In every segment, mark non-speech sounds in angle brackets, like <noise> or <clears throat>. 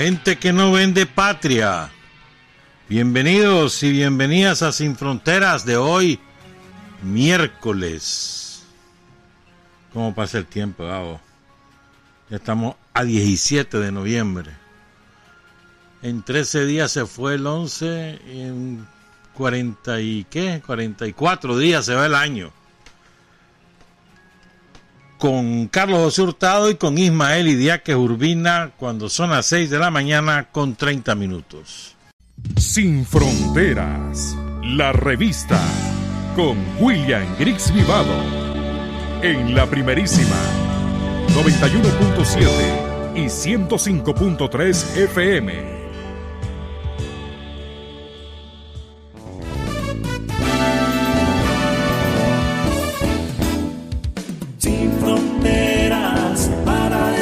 Gente que no vende patria. Bienvenidos y bienvenidas a Sin Fronteras de hoy, miércoles. ¿Cómo pasa el tiempo, Gabo? Ya estamos a 17 de noviembre. En 13 días se fue el 11, en 40 y qué, 44 días se va el año con Carlos José Hurtado y con Ismael Idiáquez Urbina cuando son las 6 de la mañana con 30 minutos. Sin Fronteras, la revista con William Griggs Vivado en la primerísima 91.7 y 105.3 FM.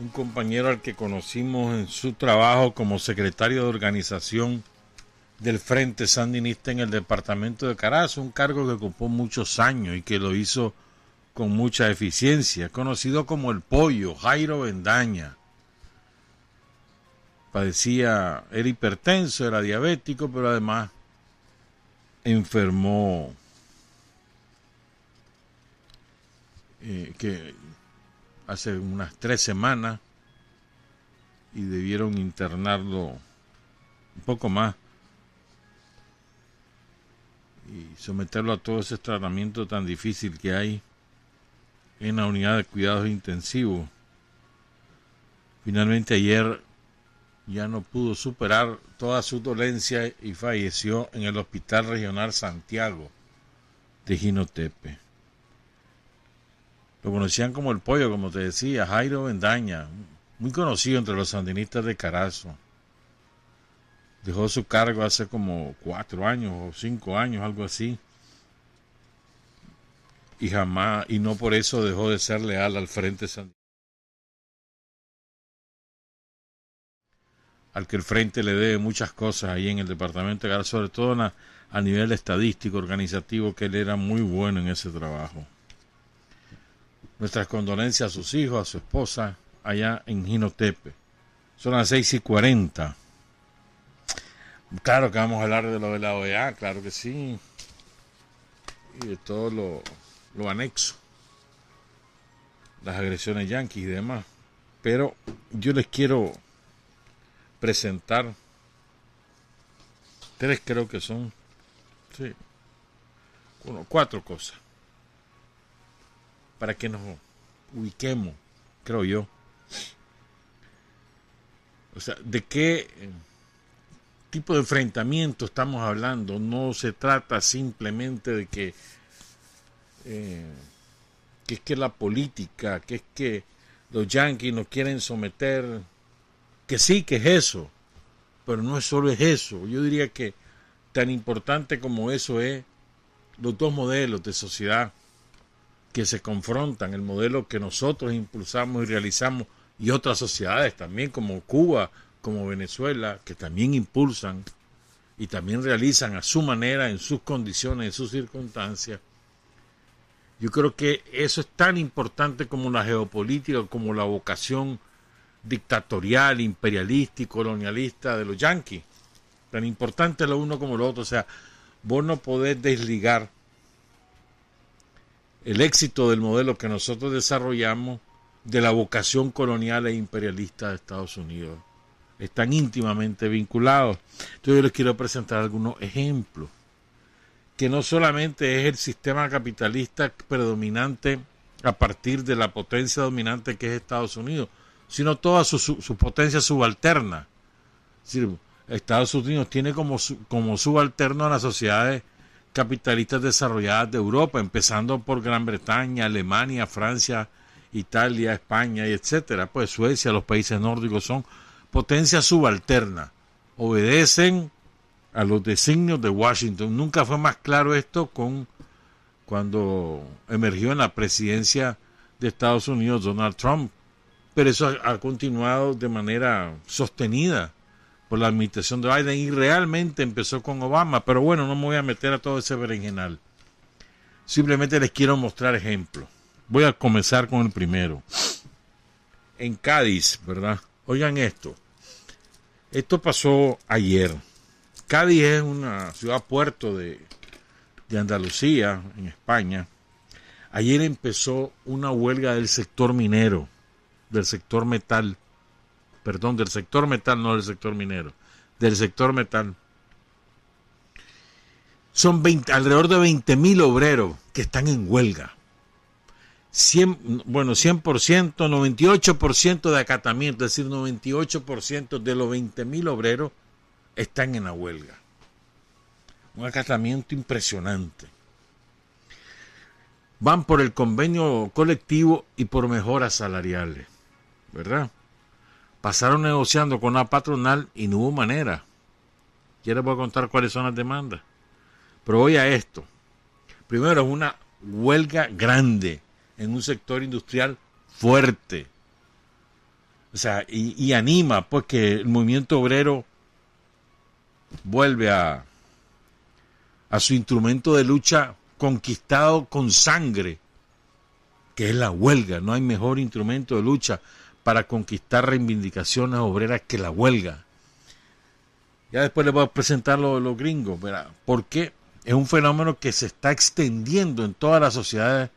un compañero al que conocimos en su trabajo como secretario de organización del Frente Sandinista en el departamento de Carazo, un cargo que ocupó muchos años y que lo hizo con mucha eficiencia, conocido como el pollo, Jairo Bendaña. Padecía, era hipertenso, era diabético, pero además enfermó Eh, que hace unas tres semanas y debieron internarlo un poco más y someterlo a todo ese tratamiento tan difícil que hay en la unidad de cuidados intensivos. Finalmente ayer ya no pudo superar toda su dolencia y falleció en el Hospital Regional Santiago de Ginotepe. Lo conocían como el pollo, como te decía, Jairo Bendaña, muy conocido entre los sandinistas de Carazo. Dejó su cargo hace como cuatro años o cinco años, algo así. Y jamás, y no por eso dejó de ser leal al Frente Sandinista. Al que el Frente le debe muchas cosas ahí en el departamento de Carazo, sobre todo a nivel estadístico, organizativo, que él era muy bueno en ese trabajo. Nuestras condolencias a sus hijos, a su esposa, allá en Ginotepe. Son las seis y cuarenta. Claro que vamos a hablar de lo de la OEA, claro que sí. Y de todo lo, lo anexo. Las agresiones yanquis y demás. Pero yo les quiero presentar tres creo que son. Sí. Uno, cuatro cosas para que nos ubiquemos, creo yo. O sea, ¿de qué tipo de enfrentamiento estamos hablando? No se trata simplemente de que, eh, que es que la política, que es que los yanquis nos quieren someter, que sí, que es eso, pero no es solo es eso. Yo diría que tan importante como eso es los dos modelos de sociedad que se confrontan, el modelo que nosotros impulsamos y realizamos y otras sociedades también como Cuba, como Venezuela, que también impulsan y también realizan a su manera, en sus condiciones, en sus circunstancias. Yo creo que eso es tan importante como la geopolítica, como la vocación dictatorial, imperialista y colonialista de los yanquis. Tan importante lo uno como lo otro. O sea, vos no podés desligar el éxito del modelo que nosotros desarrollamos de la vocación colonial e imperialista de Estados Unidos. Están íntimamente vinculados. Entonces yo les quiero presentar algunos ejemplos, que no solamente es el sistema capitalista predominante a partir de la potencia dominante que es Estados Unidos, sino toda su, potencia subalterna. Estados Unidos tiene como, como subalterno a las sociedades capitalistas desarrolladas de Europa, empezando por Gran Bretaña, Alemania, Francia, Italia, España y etcétera. Pues Suecia, los países nórdicos son potencias subalternas. obedecen a los designios de Washington. Nunca fue más claro esto con cuando emergió en la presidencia de Estados Unidos Donald Trump. Pero eso ha, continuado de manera sostenida por la administración de Biden y realmente empezó con Obama. Pero bueno, no me voy a meter a todo ese berenjenal. Simplemente les quiero mostrar ejemplos. Voy a comenzar con el primero. En Cádiz, ¿verdad? Oigan esto. Esto pasó ayer. Cádiz es una ciudad puerto de, de Andalucía, en España. Ayer empezó una huelga del sector minero, del sector metal. Perdón, del sector metal, no del sector minero. Del sector metal. Son 20, alrededor de 20.000 obreros que están en huelga. 100, bueno, 100%, 98% de acatamiento, es decir, 98% de los 20.000 obreros están en la huelga. Un acatamiento impresionante. Van por el convenio colectivo y por mejoras salariales, ¿verdad? Pasaron negociando con la patronal y no hubo manera. Ya les voy a contar cuáles son las demandas. Pero voy a esto. Primero, es una huelga grande en un sector industrial fuerte. O sea, y, anima pues que el movimiento obrero vuelve a, a su instrumento de lucha conquistado con sangre, que es la huelga. No hay mejor instrumento de lucha para conquistar reivindicaciones obreras que la huelga. Ya después les voy a presentar los, los gringos, ¿verdad? ¿Por qué? Es un fenómeno que se está extendiendo en todas las sociedades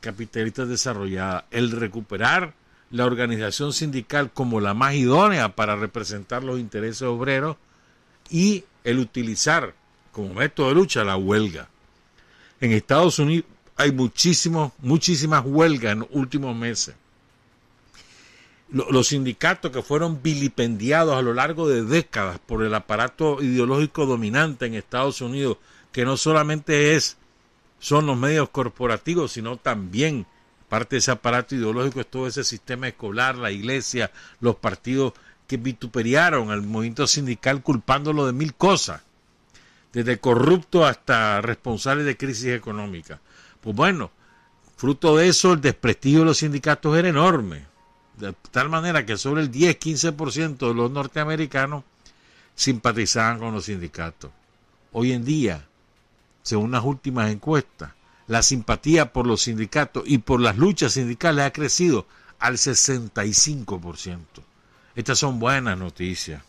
capitalistas desarrolladas. El recuperar la organización sindical como la más idónea para representar los intereses obreros y el utilizar como método de lucha la huelga. En Estados Unidos hay muchísimos, muchísimas huelgas en los últimos meses. Los sindicatos que fueron vilipendiados a lo largo de décadas por el aparato ideológico dominante en Estados Unidos, que no solamente es son los medios corporativos, sino también parte de ese aparato ideológico es todo ese sistema escolar, la iglesia, los partidos que vituperiaron al movimiento sindical culpándolo de mil cosas, desde corrupto hasta responsable de crisis económica. Pues bueno, fruto de eso el desprestigio de los sindicatos era enorme, de tal manera que sobre el 10-15% de los norteamericanos simpatizaban con los sindicatos. Hoy en día, según las últimas encuestas, la simpatía por los sindicatos y por las luchas sindicales ha crecido al 65%. Estas son buenas noticias.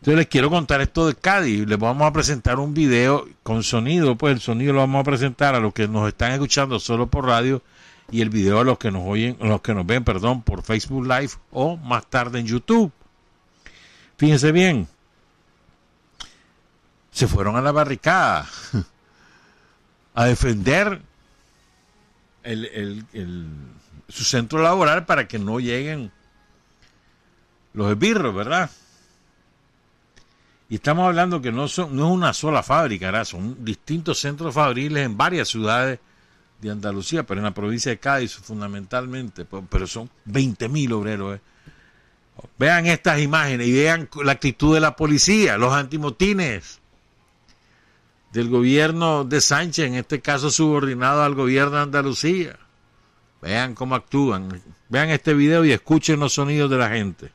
Entonces les quiero contar esto de Cádiz. Les vamos a presentar un video con sonido. Pues el sonido lo vamos a presentar a los que nos están escuchando solo por radio y el video a los que nos oyen, los que nos ven, perdón, por Facebook Live o más tarde en YouTube. Fíjense bien, se fueron a la barricada <laughs> a defender su centro laboral para que no lleguen los esbirros, ¿verdad? Y estamos hablando que no, son, no es una sola fábrica, son distintos centros fabriles en varias ciudades de Andalucía, pero en la provincia de Cádiz fundamentalmente, pero son 20.000 obreros. ¿eh? Vean estas imágenes y vean la actitud de la policía, los antimotines del gobierno de Sánchez, en este caso subordinado al gobierno de Andalucía. Vean cómo actúan. Vean este video y escuchen los sonidos de la gente.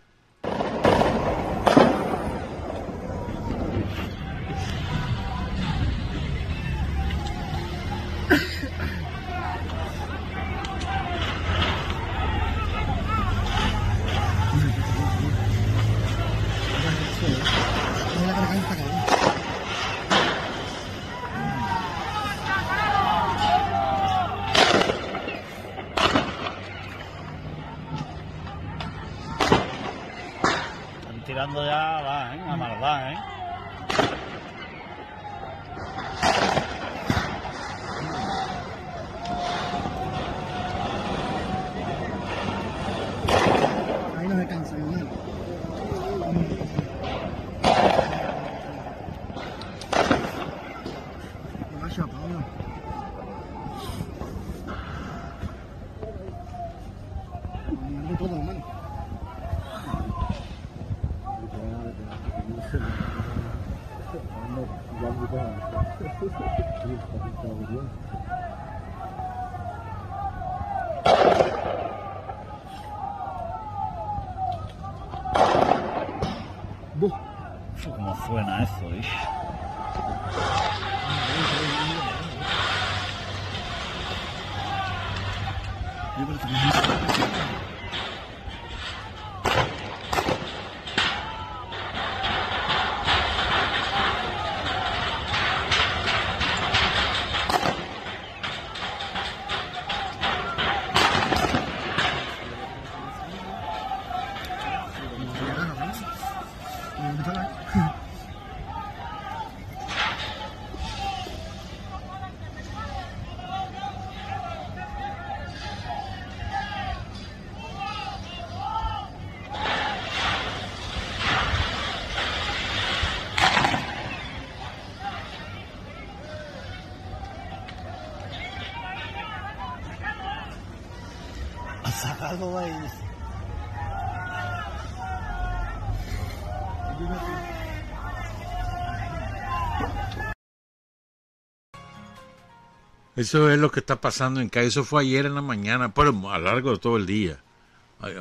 Eso es lo que está pasando en Cádiz. Eso fue ayer en la mañana, pero a lo largo de todo el día.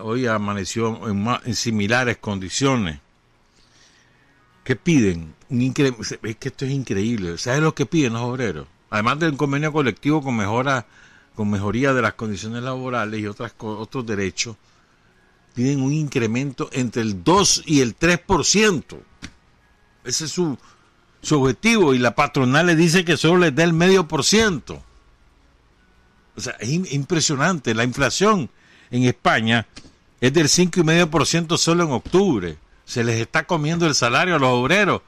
Hoy amaneció en, similares condiciones. ¿Qué piden? Es que esto es increíble. ¿Sabes lo que piden los obreros? Además del convenio colectivo con mejora, con mejoría de las condiciones laborales y otras otros derechos, piden un incremento entre el 2 y el 3%. Ese es su, su objetivo y la patronal le dice que solo les da el medio por ciento. O sea, es im- impresionante. La inflación en España es del 5,5% solo en octubre. Se les está comiendo el salario a los obreros.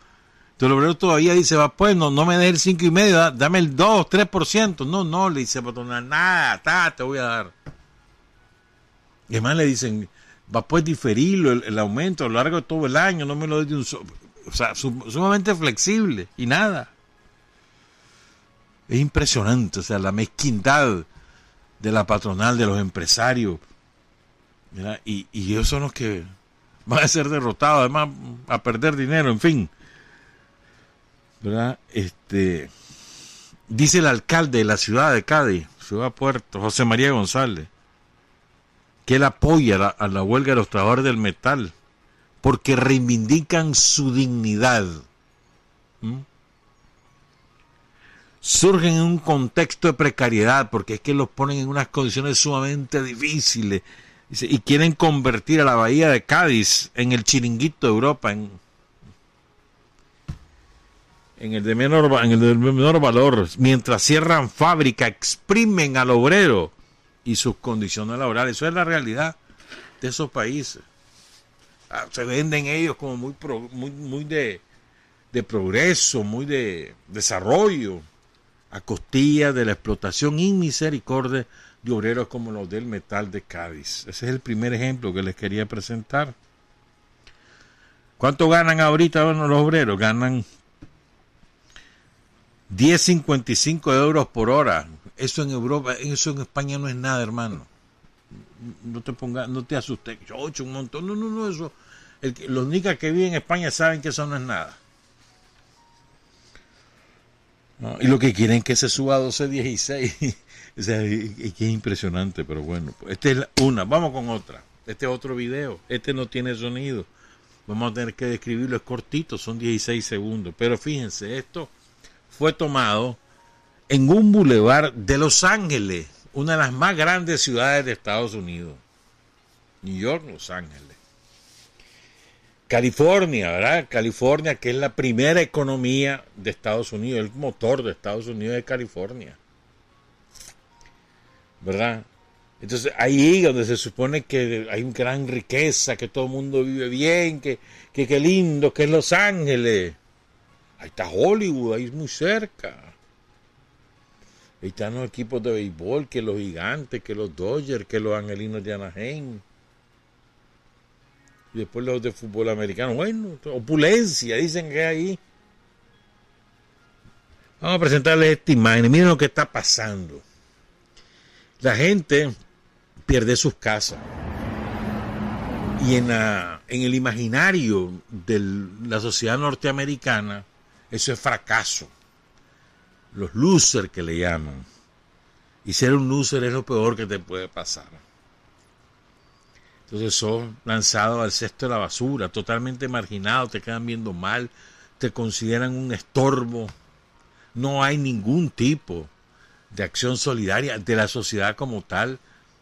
Entonces el obrero todavía dice, va, pues no, no me des el 5,5%, da- dame el 2, 3%. No, no, le dice patronal, nada, ta, te voy a dar. Y además le dicen, va pues diferirlo el, aumento a lo largo de todo el año, no me lo des de un solo. O sea, sum- sumamente flexible y nada. Es impresionante, o sea, la mezquindad de la patronal, de los empresarios. Y, y ellos son los que van a ser derrotados, además a perder dinero, en fin. ¿Verdad? Este, dice el alcalde de la ciudad de Cádiz, ciudad puerto, José María González, que él apoya a la huelga de los trabajadores del metal porque reivindican su dignidad. Surgen en un contexto de precariedad porque es que los ponen en unas condiciones sumamente difíciles y quieren convertir a la bahía de Cádiz en el chiringuito de Europa, en, en el de menor, en el de menor valor, mientras cierran fábrica, exprimen al obrero y sus condiciones laborales. Eso es la realidad de esos países. Ah, Se venden ellos como muy, muy, muy de, de progreso, muy de desarrollo, a costilla de la explotación inmisericordia de obreros como los del metal de Cádiz. Ese es el primer ejemplo que les quería presentar. ¿Cuánto ganan ahorita bueno, los obreros? Ganan 10.55 euros por hora. Eso en Europa, eso en España no es nada, hermano. No te pongas, no te asustes. Ocho, un montón. No, no, no, eso. el los nicas que viven en España saben que eso no es nada. Y lo que quieren es que se suba a 12, 16. <laughs> o sea, es es impresionante, pero bueno. pues, esta es la- una. Vamos con otra. Este es otro video. Este no tiene sonido. Vamos a tener que describirlo. Es cortito, son 16 segundos. Pero fíjense, esto fue tomado en un bulevar de Los Ángeles, una de las más grandes ciudades de Estados Unidos. New York, Los Ángeles. California, ¿verdad? California, que es la primera economía de Estados Unidos, el motor de Estados Unidos de California. ¿Verdad? Entonces ahí donde se supone que hay una gran riqueza, que todo el mundo vive bien, que, que qué lindo, que es Los Ángeles. Ahí está Hollywood, ahí es muy cerca. Están los equipos de béisbol, que los gigantes, que los Dodgers, que los angelinos de Anaheim. Y después los de fútbol americano. Bueno, opulencia, dicen que ahí. Vamos a presentarles esta imagen. Miren lo que está pasando. La gente pierde sus casas. Y en la, en el imaginario de la sociedad norteamericana, eso es fracaso. Los losers que le llaman. Y ser un loser es lo peor que te puede pasar. Entonces son lanzados al cesto de la basura, totalmente marginados, te quedan viendo mal, te consideran un estorbo. No hay ningún tipo de acción solidaria de la sociedad como tal.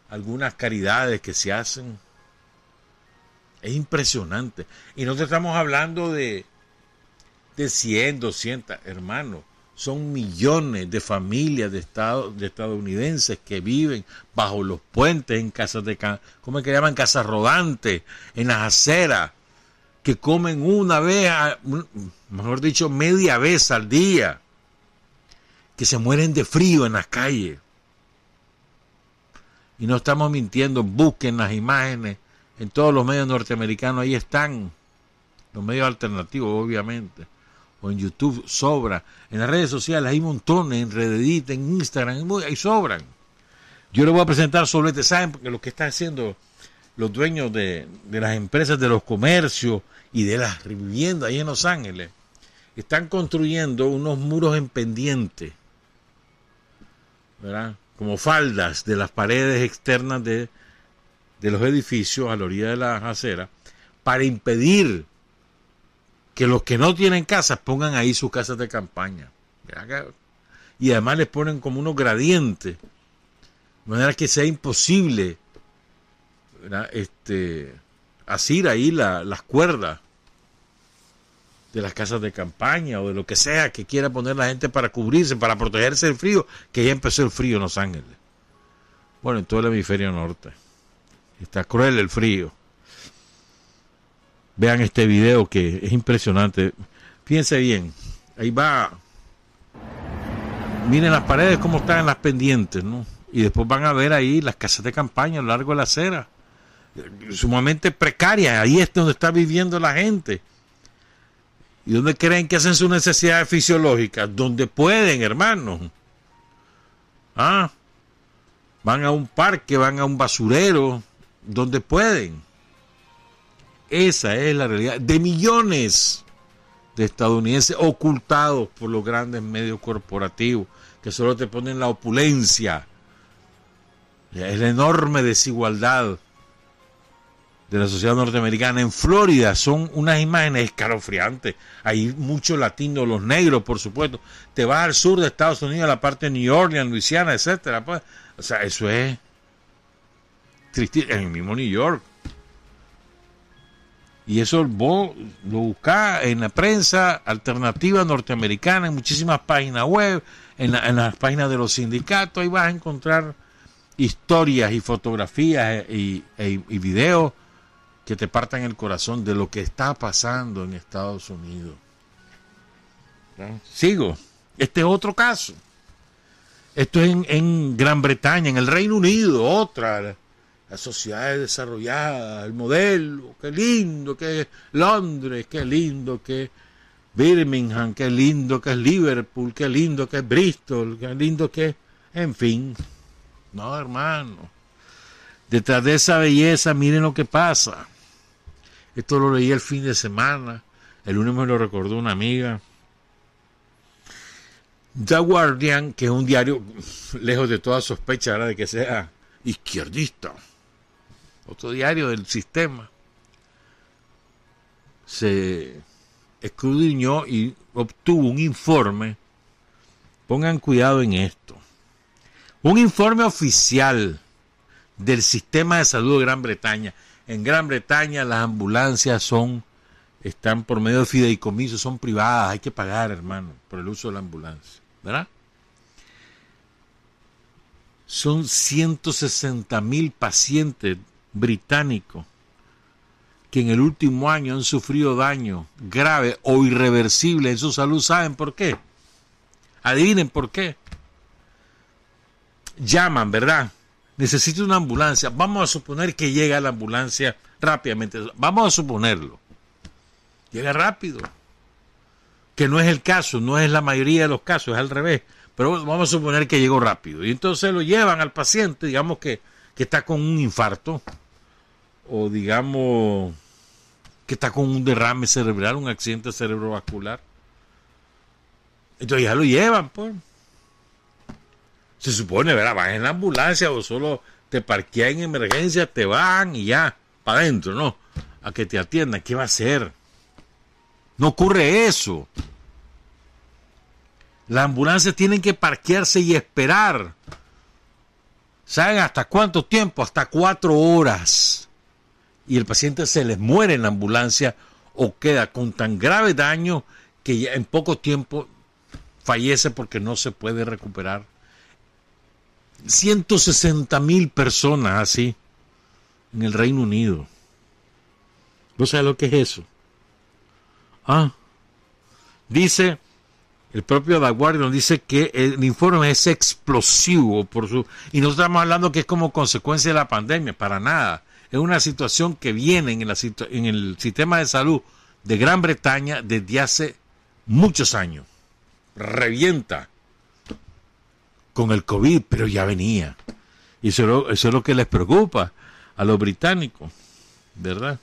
Algunas caridades que se hacen. Es impresionante. Y no te estamos hablando de, de 100, 200, hermanos son millones de familias de, estado, de estadounidenses que viven bajo los puentes, en casas de, ¿cómo es que llaman? Casas rodantes, en las aceras, que comen una vez, mejor dicho, media vez al día, que se mueren de frío en las calles. Y no estamos mintiendo, busquen las imágenes en todos los medios norteamericanos, ahí están, los medios alternativos, obviamente en YouTube sobra. En las redes sociales hay montones, en Reddit, en Instagram, ahí sobran. Yo le voy a presentar sobre este, ¿saben? Porque lo que están haciendo los dueños de, de las empresas de los comercios y de las viviendas ahí en Los Ángeles, están construyendo unos muros en pendiente, ¿verdad? Como faldas de las paredes externas de, de los edificios a la orilla de las aceras, para impedir que los que no tienen casas pongan ahí sus casas de campaña. Y además les ponen como unos gradientes, de manera que sea imposible este, asir ahí las cuerdas de las casas de campaña o de lo que sea que quiera poner la gente para cubrirse, para protegerse del frío, que ya empezó el frío en Los Ángeles. Bueno, en todo el hemisferio norte. Está cruel el frío. Vean este video que es impresionante. Fíjense bien, ahí va. Miren las paredes cómo están en las pendientes, ¿no? Y después van a ver ahí las casas de campaña a lo largo de la acera. Sumamente precarias. Ahí es donde está viviendo la gente. ¿Y donde creen que hacen sus necesidades fisiológicas? Donde pueden, hermanos. Ah, van a un parque, van a un basurero, donde pueden. Esa es la realidad de millones de estadounidenses ocultados por los grandes medios corporativos que solo te ponen la opulencia, la enorme desigualdad de la sociedad norteamericana. En Florida son unas imágenes escalofriantes. Hay muchos latinos, los negros, por supuesto. Te vas al sur de Estados Unidos, a la parte de New Orleans, Luisiana, etcétera. Pues. O sea, eso es triste. En el mismo New York. Y eso vos lo buscás en la prensa alternativa norteamericana, en muchísimas páginas web, en, las páginas de los sindicatos, ahí vas a encontrar historias y fotografías y, e, y videos que te partan el corazón de lo que está pasando en Estados Unidos. Sigo. Este es otro caso. Esto es en, en Gran Bretaña, en el Reino Unido, otra la sociedad desarrollada, el modelo, qué lindo que es Londres, qué lindo que Birmingham, qué lindo que es Liverpool, qué lindo que es Bristol, qué lindo que es, en fin. No, hermano. Detrás de esa belleza, miren lo que pasa. Esto lo leí el fin de semana. El lunes me lo recordó una amiga. The Guardian, que es un diario <laughs> lejos de toda sospecha de que sea izquierdista, otro diario del sistema, se escudriñó y obtuvo un informe, pongan cuidado en esto, un informe oficial del sistema de salud de Gran Bretaña. En Gran Bretaña las ambulancias son, están por medio de fideicomiso, son privadas, hay que pagar, hermano, por el uso de la ambulancia, ¿verdad? Son 160 mil pacientes británicos que en el último año han sufrido daño grave o irreversible en su salud. ¿Saben por qué? Adivinen por qué. Llaman, ¿verdad? Necesito una ambulancia. Vamos a suponer que llega la ambulancia rápidamente. Vamos a suponerlo. Llega rápido. Que no es el caso, no es la mayoría de los casos, es al revés. Pero vamos a suponer que llegó rápido. Y entonces lo llevan al paciente, digamos que, que está con un infarto o digamos que está con un derrame cerebral, un accidente cerebrovascular. Entonces ya lo llevan, pues. Se supone, ¿verdad? Vas en la ambulancia o solo te parquean en emergencia, te van y ya, para adentro, ¿no? A que te atiendan. ¿Qué va a hacer? No ocurre eso. Las ambulancias tienen que parquearse y esperar. ¿Saben hasta cuánto tiempo? Hasta cuatro horas. Y el paciente se les muere en la ambulancia o queda con tan grave daño que ya en poco tiempo fallece porque no se puede recuperar. 160 mil personas así en el Reino Unido. ¿No sabes lo que es eso? Ah, dice el propio The dice que el informe es explosivo por su y no estamos hablando que es como consecuencia de la pandemia, para nada. Es una situación que viene en, el sistema de salud de Gran Bretaña desde hace muchos años. Revienta con el COVID, pero ya venía. Y eso, eso es lo que les preocupa a los británicos, ¿verdad?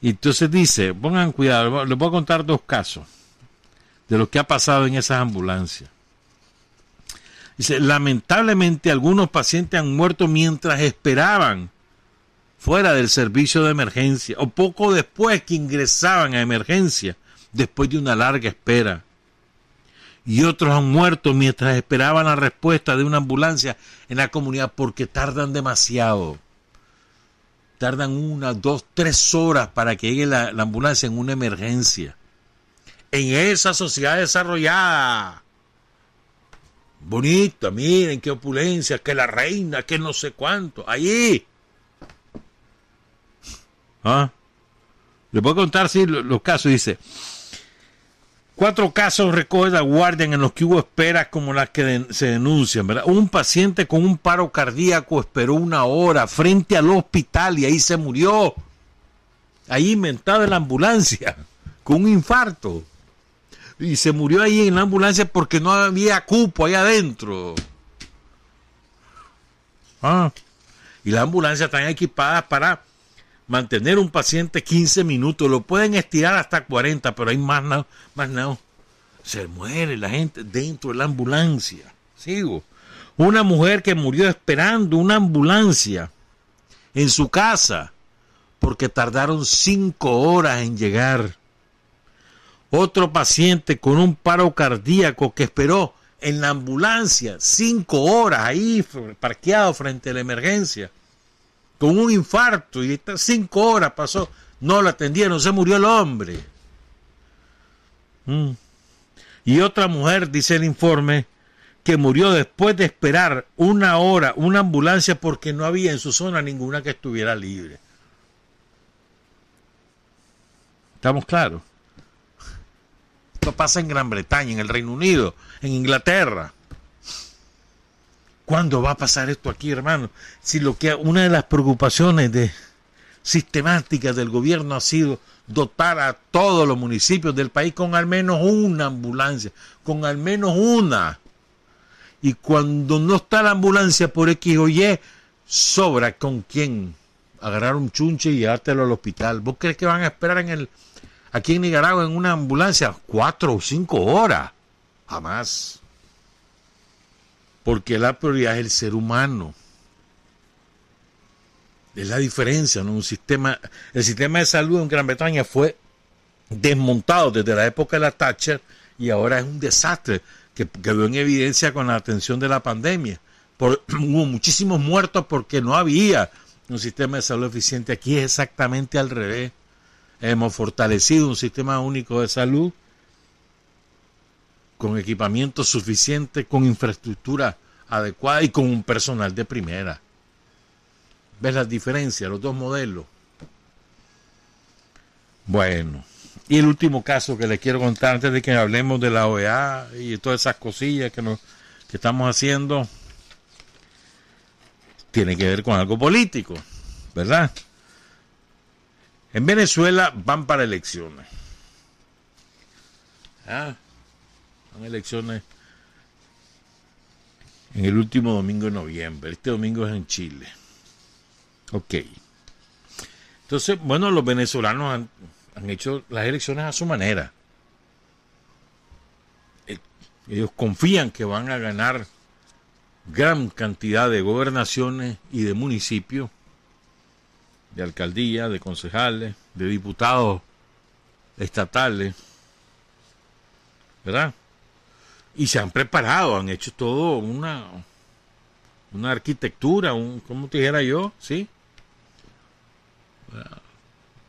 Y entonces dice, pongan cuidado, les voy a contar dos casos de lo que ha pasado en esas ambulancias. Dice, lamentablemente algunos pacientes han muerto mientras esperaban fuera del servicio de emergencia o poco después que ingresaban a emergencia después de una larga espera. Y otros han muerto mientras esperaban la respuesta de una ambulancia en la comunidad porque tardan demasiado. Tardan una, dos, tres horas para que llegue la, la ambulancia en una emergencia en esa sociedad desarrollada. Bonita, miren qué opulencia, que la reina, que no sé cuánto. Allí. ¿Ah? Voy a contar sí, los, casos. Dice: Cuatro casos recoge la Guardian en los que hubo esperas como las que se denuncian. ¿verdad? Un paciente con un paro cardíaco esperó una hora frente al hospital y ahí se murió. Ahí inventado en la ambulancia, <laughs> con un infarto y se murió ahí en la ambulancia porque no había cupo ahí adentro. Ah. Y las ambulancias están equipadas para mantener un paciente 15 minutos. Lo pueden estirar hasta 40, pero hay más no, más no. Se muere la gente dentro de la ambulancia. Sigo. Una mujer que murió esperando una ambulancia en su casa porque tardaron cinco horas en llegar. Otro paciente con un paro cardíaco que esperó en la ambulancia cinco horas ahí parqueado frente a la emergencia con un infarto y cinco horas pasó, no lo atendieron, se murió el hombre. Mm. Y otra mujer, dice el informe, que murió después de esperar una hora una ambulancia porque no había en su zona ninguna que estuviera libre. ¿Estamos claros? Esto pasa en Gran Bretaña, en el Reino Unido, en Inglaterra. ¿Cuándo va a pasar esto aquí, hermano? Si lo que una de las preocupaciones de sistemáticas del gobierno ha sido dotar a todos los municipios del país con al menos una ambulancia, con al menos una. Y cuando no está la ambulancia por X o Y, sobra con quién agarrar un chunche y llevártelo al hospital. ¿Vos crees que van a esperar en el aquí en Nicaragua en una ambulancia cuatro o cinco horas. Jamás. Porque la prioridad es el ser humano. Es la diferencia, ¿no? Un sistema, el sistema de salud en Gran Bretaña fue desmontado desde la época de la Thatcher y ahora es un desastre que quedó en evidencia con la atención de la pandemia. <clears throat> Hubo muchísimos muertos porque no había un sistema de salud eficiente. Aquí es exactamente al revés. Hemos fortalecido un sistema único de salud con equipamiento suficiente, con infraestructura adecuada y con un personal de primera. ¿Ves las diferencias, los dos modelos? Bueno, y el último caso que les quiero contar antes de que hablemos de la OEA y todas esas cosillas que, nos, que estamos haciendo, tiene que ver con algo político, ¿verdad? En Venezuela van para elecciones. Ah, van elecciones en el último domingo de noviembre. Este domingo es en Chile. Ok. Entonces Entonces, bueno, los venezolanos han, han hecho las elecciones a su manera. Eh, Ellos confían que van a ganar gran cantidad de gobernaciones y de municipios, de alcaldías, de concejales, de diputados estatales, ¿verdad? Y se han preparado, han hecho todo una, una arquitectura, un, como te dijera yo, ¿sí?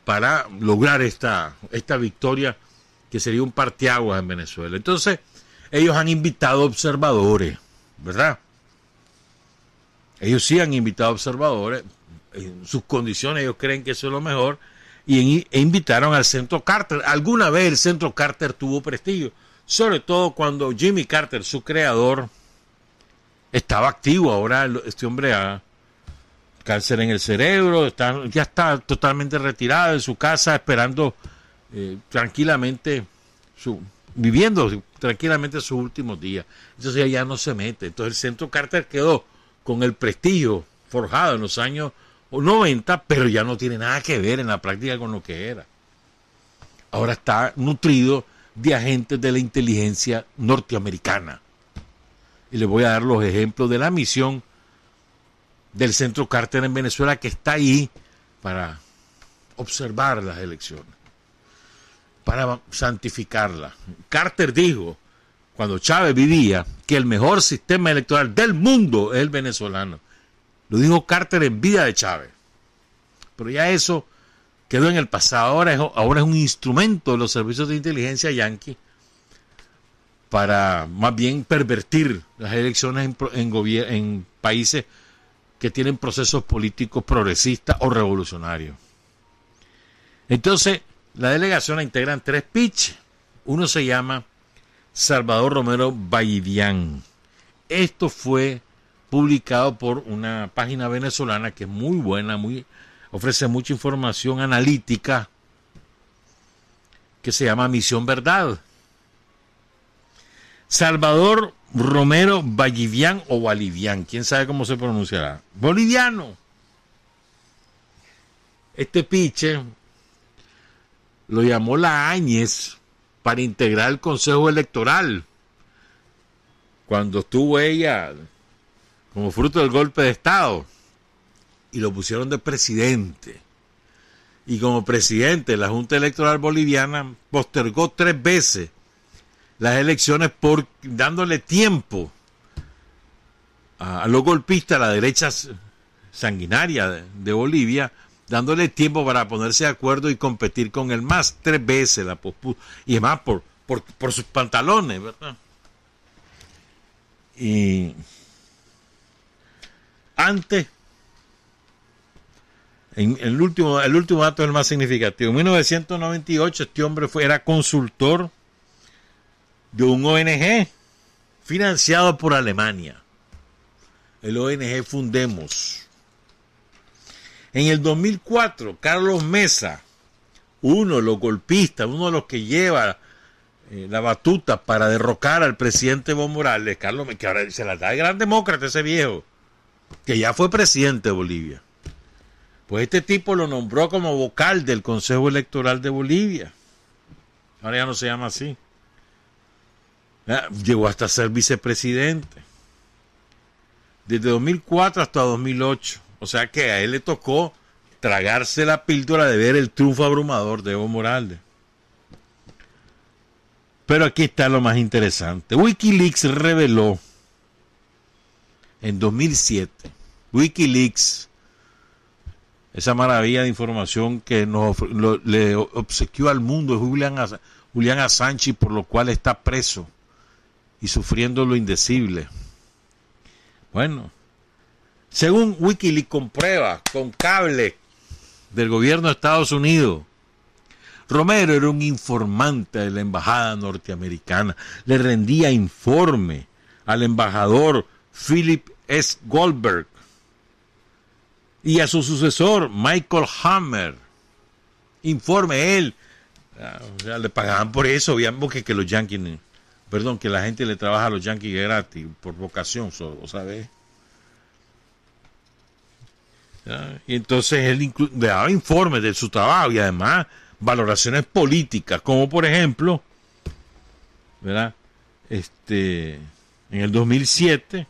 Para lograr esta, esta victoria que sería un parteaguas en Venezuela. Entonces, ellos han invitado observadores, ¿verdad? Ellos sí han invitado observadores, en sus condiciones ellos creen que eso es lo mejor, y e invitaron al Centro Carter. Alguna vez el Centro Carter tuvo prestigio, sobre todo cuando Jimmy Carter, su creador, estaba activo. Ahora este hombre ha cáncer en el cerebro, está, ya está totalmente retirado de su casa, esperando eh, tranquilamente, su, viviendo tranquilamente sus últimos días. Entonces ya no se mete. Entonces el Centro Carter quedó con el prestigio forjado en los años 90, pero ya no tiene nada que ver en la práctica con lo que era. Ahora está nutrido de agentes de la inteligencia norteamericana. Y les voy a dar los ejemplos de la misión del Centro Carter en Venezuela que está ahí para observar las elecciones, para santificarlas. Carter dijo, cuando Chávez vivía, que el mejor sistema electoral del mundo es el venezolano. Lo dijo Carter en vida de Chávez. Pero ya eso quedó en el pasado. Ahora es, ahora es un instrumento de los servicios de inteligencia yanqui para más bien pervertir las elecciones en, en, países que tienen procesos políticos progresistas o revolucionarios. Entonces, la delegación la integran tres pitches. Uno se llama Salvador Romero Baidián. Esto fue publicado por una página venezolana que es muy buena, muy ofrece mucha información analítica que se llama Misión Verdad. Salvador Romero Vallivian o Bolivian, quién sabe cómo se pronunciará. Boliviano. Este piche lo llamó la Áñez para integrar el Consejo Electoral. Cuando estuvo ella como fruto del golpe de Estado y lo pusieron de presidente. Y como presidente, la Junta Electoral Boliviana postergó tres veces las elecciones por dándole tiempo a, los golpistas, a la derecha sanguinaria de, de, Bolivia, dándole tiempo para ponerse de acuerdo y competir con el MAS. Tres veces la pospuso. Y además por, por, por sus pantalones, ¿verdad? Y antes, el último, el último dato es el más significativo. En 1998 este hombre fue, era consultor de un ONG financiado por Alemania. El ONG Fundemos. En el 2004, Carlos Mesa, uno de los golpistas, uno de los que lleva eh, la batuta para derrocar al presidente Evo Morales, Carlos, que ahora se la da de gran demócrata ese viejo, que ya fue presidente de Bolivia. Pues este tipo lo nombró como vocal del Consejo Electoral de Bolivia. Ahora ya no se llama así. Llegó hasta ser vicepresidente. Desde 2004 hasta 2008. O sea que a él le tocó tragarse la píldora de ver el triunfo abrumador de Evo Morales. Pero aquí está lo más interesante. Wikileaks reveló en 2007, Wikileaks, esa maravilla de información que nos le obsequió al mundo Julian, Julian Assange, por lo cual está preso y sufriendo lo indecible. Bueno, según Wikileaks comprueba con cable del gobierno de Estados Unidos, Romero era un informante de la embajada norteamericana, le rendía informe al embajador Philip S. Goldberg y a su sucesor Michael Hammer. Informe él. O sea, le pagaban por eso, veamos que, que los yankees perdón, que la gente le trabaja a los yanquis gratis, por vocación solo, ¿sabes? Y entonces él le daba informes de su trabajo y además valoraciones políticas, como por ejemplo, ¿verdad? Este, en el 2007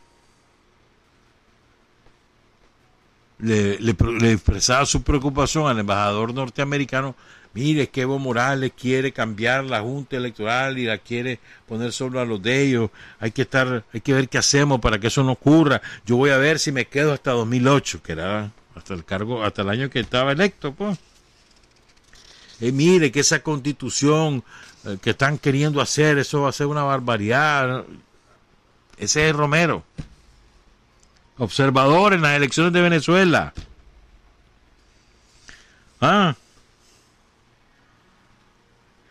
le, le expresaba su preocupación al embajador norteamericano. Mire, que Evo Morales quiere cambiar la junta electoral y la quiere poner solo a los de ellos. Hay que estar, hay que ver qué hacemos para que eso no ocurra. Yo voy a ver si me quedo hasta 2008, que era hasta el cargo, hasta el año que estaba electo, pues. Eh, mire que esa constitución eh, que están queriendo hacer, eso va a ser una barbaridad. Ese es Romero observador en las elecciones de Venezuela. Ah.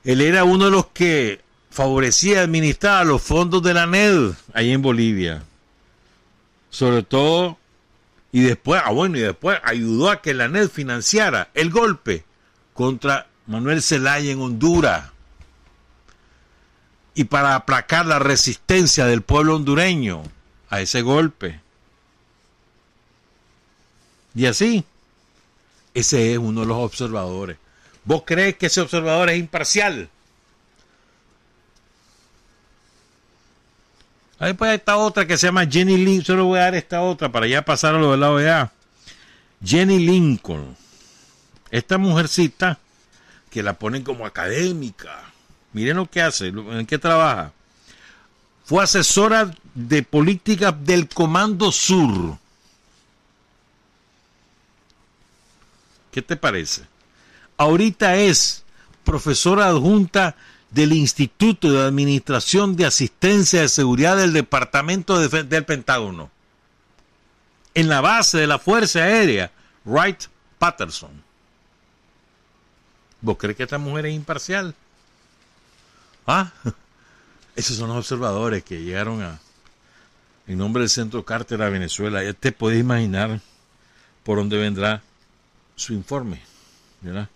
Él era uno de los que favorecía administrar los fondos de la NED ahí en Bolivia. Sobre todo, y después, ah bueno, y después ayudó a que la NED financiara el golpe contra Manuel Zelaya en Honduras. Y para aplacar la resistencia del pueblo hondureño a ese golpe. Y así, ese es uno de los observadores. ¿Vos crees que ese observador es imparcial? Ahí pues esta otra que se llama Jenny Lincoln. Solo voy a dar esta otra para ya pasar a lo de allá. Jenny Lincoln. Esta mujercita que la ponen como académica. Miren lo que hace, en qué trabaja. Fue asesora de política del Comando Sur. ¿Qué te parece? Ahorita es profesora adjunta del Instituto de Administración de Asistencia de Seguridad del Departamento de del Pentágono. En la base de la Fuerza Aérea, Wright Patterson. ¿Vos crees que esta mujer es imparcial? ¿Ah? <laughs> Esos son los observadores que llegaron a, en nombre del Centro Carter a Venezuela. Ya te podés imaginar por dónde vendrá su informe, ¿verdad?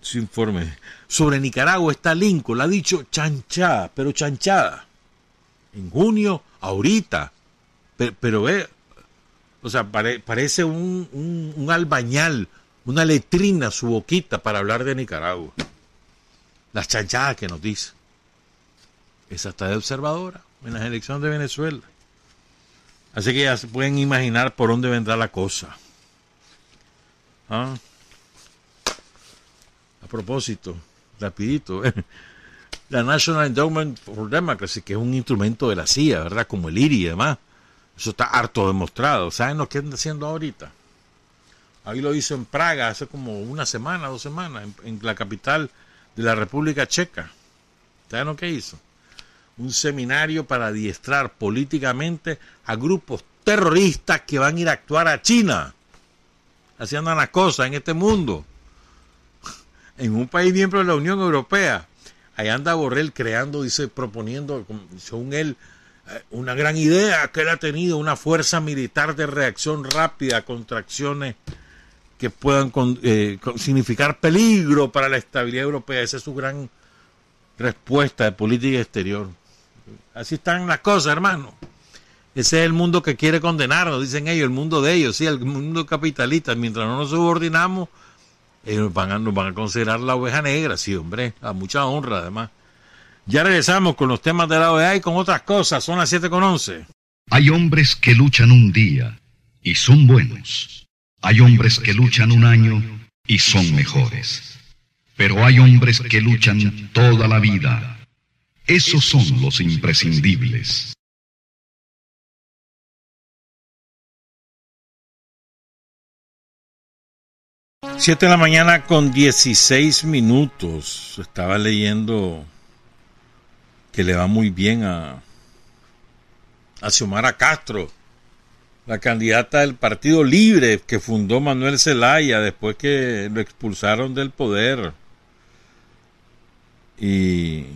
Su informe. Sobre Nicaragua está Lincoln, ha dicho chanchada, pero chanchada. En junio, ahorita. Pero, pero ve, o sea, pare- parece un, un, un albañal, una letrina su boquita para hablar de Nicaragua. Las chanchadas que nos dice. Esa está de observadora en las elecciones de Venezuela. Así que ya se pueden imaginar por dónde vendrá la cosa. Ah. A propósito, rapidito, <laughs> la National Endowment for Democracy, que es un instrumento de la CIA, ¿verdad? Como el IRI y demás. Eso está harto demostrado. ¿Saben lo que están haciendo ahorita? Ahí lo hizo en Praga hace como una semana, dos semanas, en, en la capital de la República Checa. ¿Saben lo que hizo? Un seminario para adiestrar políticamente a grupos terroristas que van a ir a actuar a China. Andan las cosas en este mundo. <laughs> En un país miembro de la Unión Europea. Ahí anda Borrell creando, dice, proponiendo, según él, eh, una gran idea que él ha tenido, una fuerza militar de reacción rápida contra acciones que puedan eh, significar peligro para la estabilidad europea. Esa es su gran respuesta de política exterior. Así están las cosas, hermano. Ese es el mundo que quiere condenarnos, dicen ellos, el mundo de ellos, sí, el mundo capitalista. Mientras no nos subordinamos, ellos van a, nos van a considerar la oveja negra, sí, hombre, a mucha honra además. Ya regresamos con los temas de la OEA y con otras cosas, son las 7 con 11. Hay hombres que luchan un día y son buenos. Hay hombres que luchan un año y son mejores. Pero hay hombres que luchan toda la vida. Esos son los imprescindibles. Siete de la mañana con 16 minutos. Estaba leyendo que le va muy bien a, a Xiomara Castro, la candidata del Partido Libre que fundó Manuel Zelaya después que lo expulsaron del poder. Y,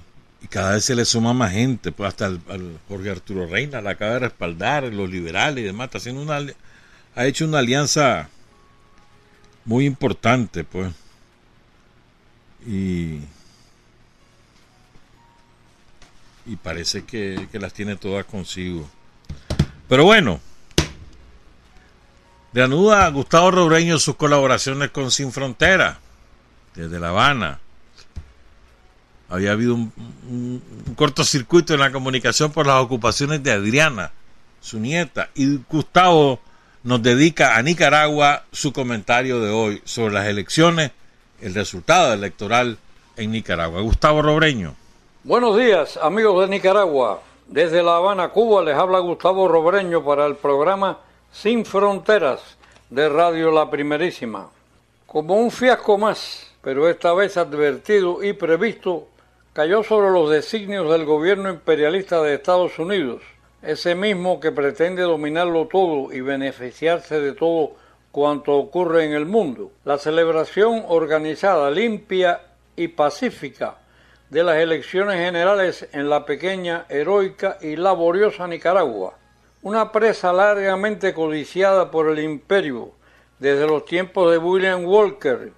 y cada vez se le suma más gente, pues hasta al Jorge Arturo Reina la acaba de respaldar, los liberales y demás, está haciendo una, ha hecho una alianza muy importante, pues. Y, y parece que, que las tiene todas consigo. Pero bueno, Reanuda Gustavo Robreño sus colaboraciones con Sin Frontera, desde La Habana. Había habido un, un, cortocircuito en la comunicación por las ocupaciones de Adriana, su nieta, y Gustavo nos dedica a Nicaragua su comentario de hoy sobre las elecciones, el resultado electoral en Nicaragua. Gustavo Robreño. Buenos días, amigos de Nicaragua. Desde La Habana, Cuba, les habla Gustavo Robreño para el programa Sin Fronteras de Radio La Primerísima. Como un fiasco más, pero esta vez advertido y previsto, cayó sobre los designios del gobierno imperialista de Estados Unidos, ese mismo que pretende dominarlo todo y beneficiarse de todo cuanto ocurre en el mundo. La celebración organizada, limpia y pacífica de las elecciones generales en la pequeña, heroica y laboriosa Nicaragua, una presa largamente codiciada por el imperio desde los tiempos de William Walker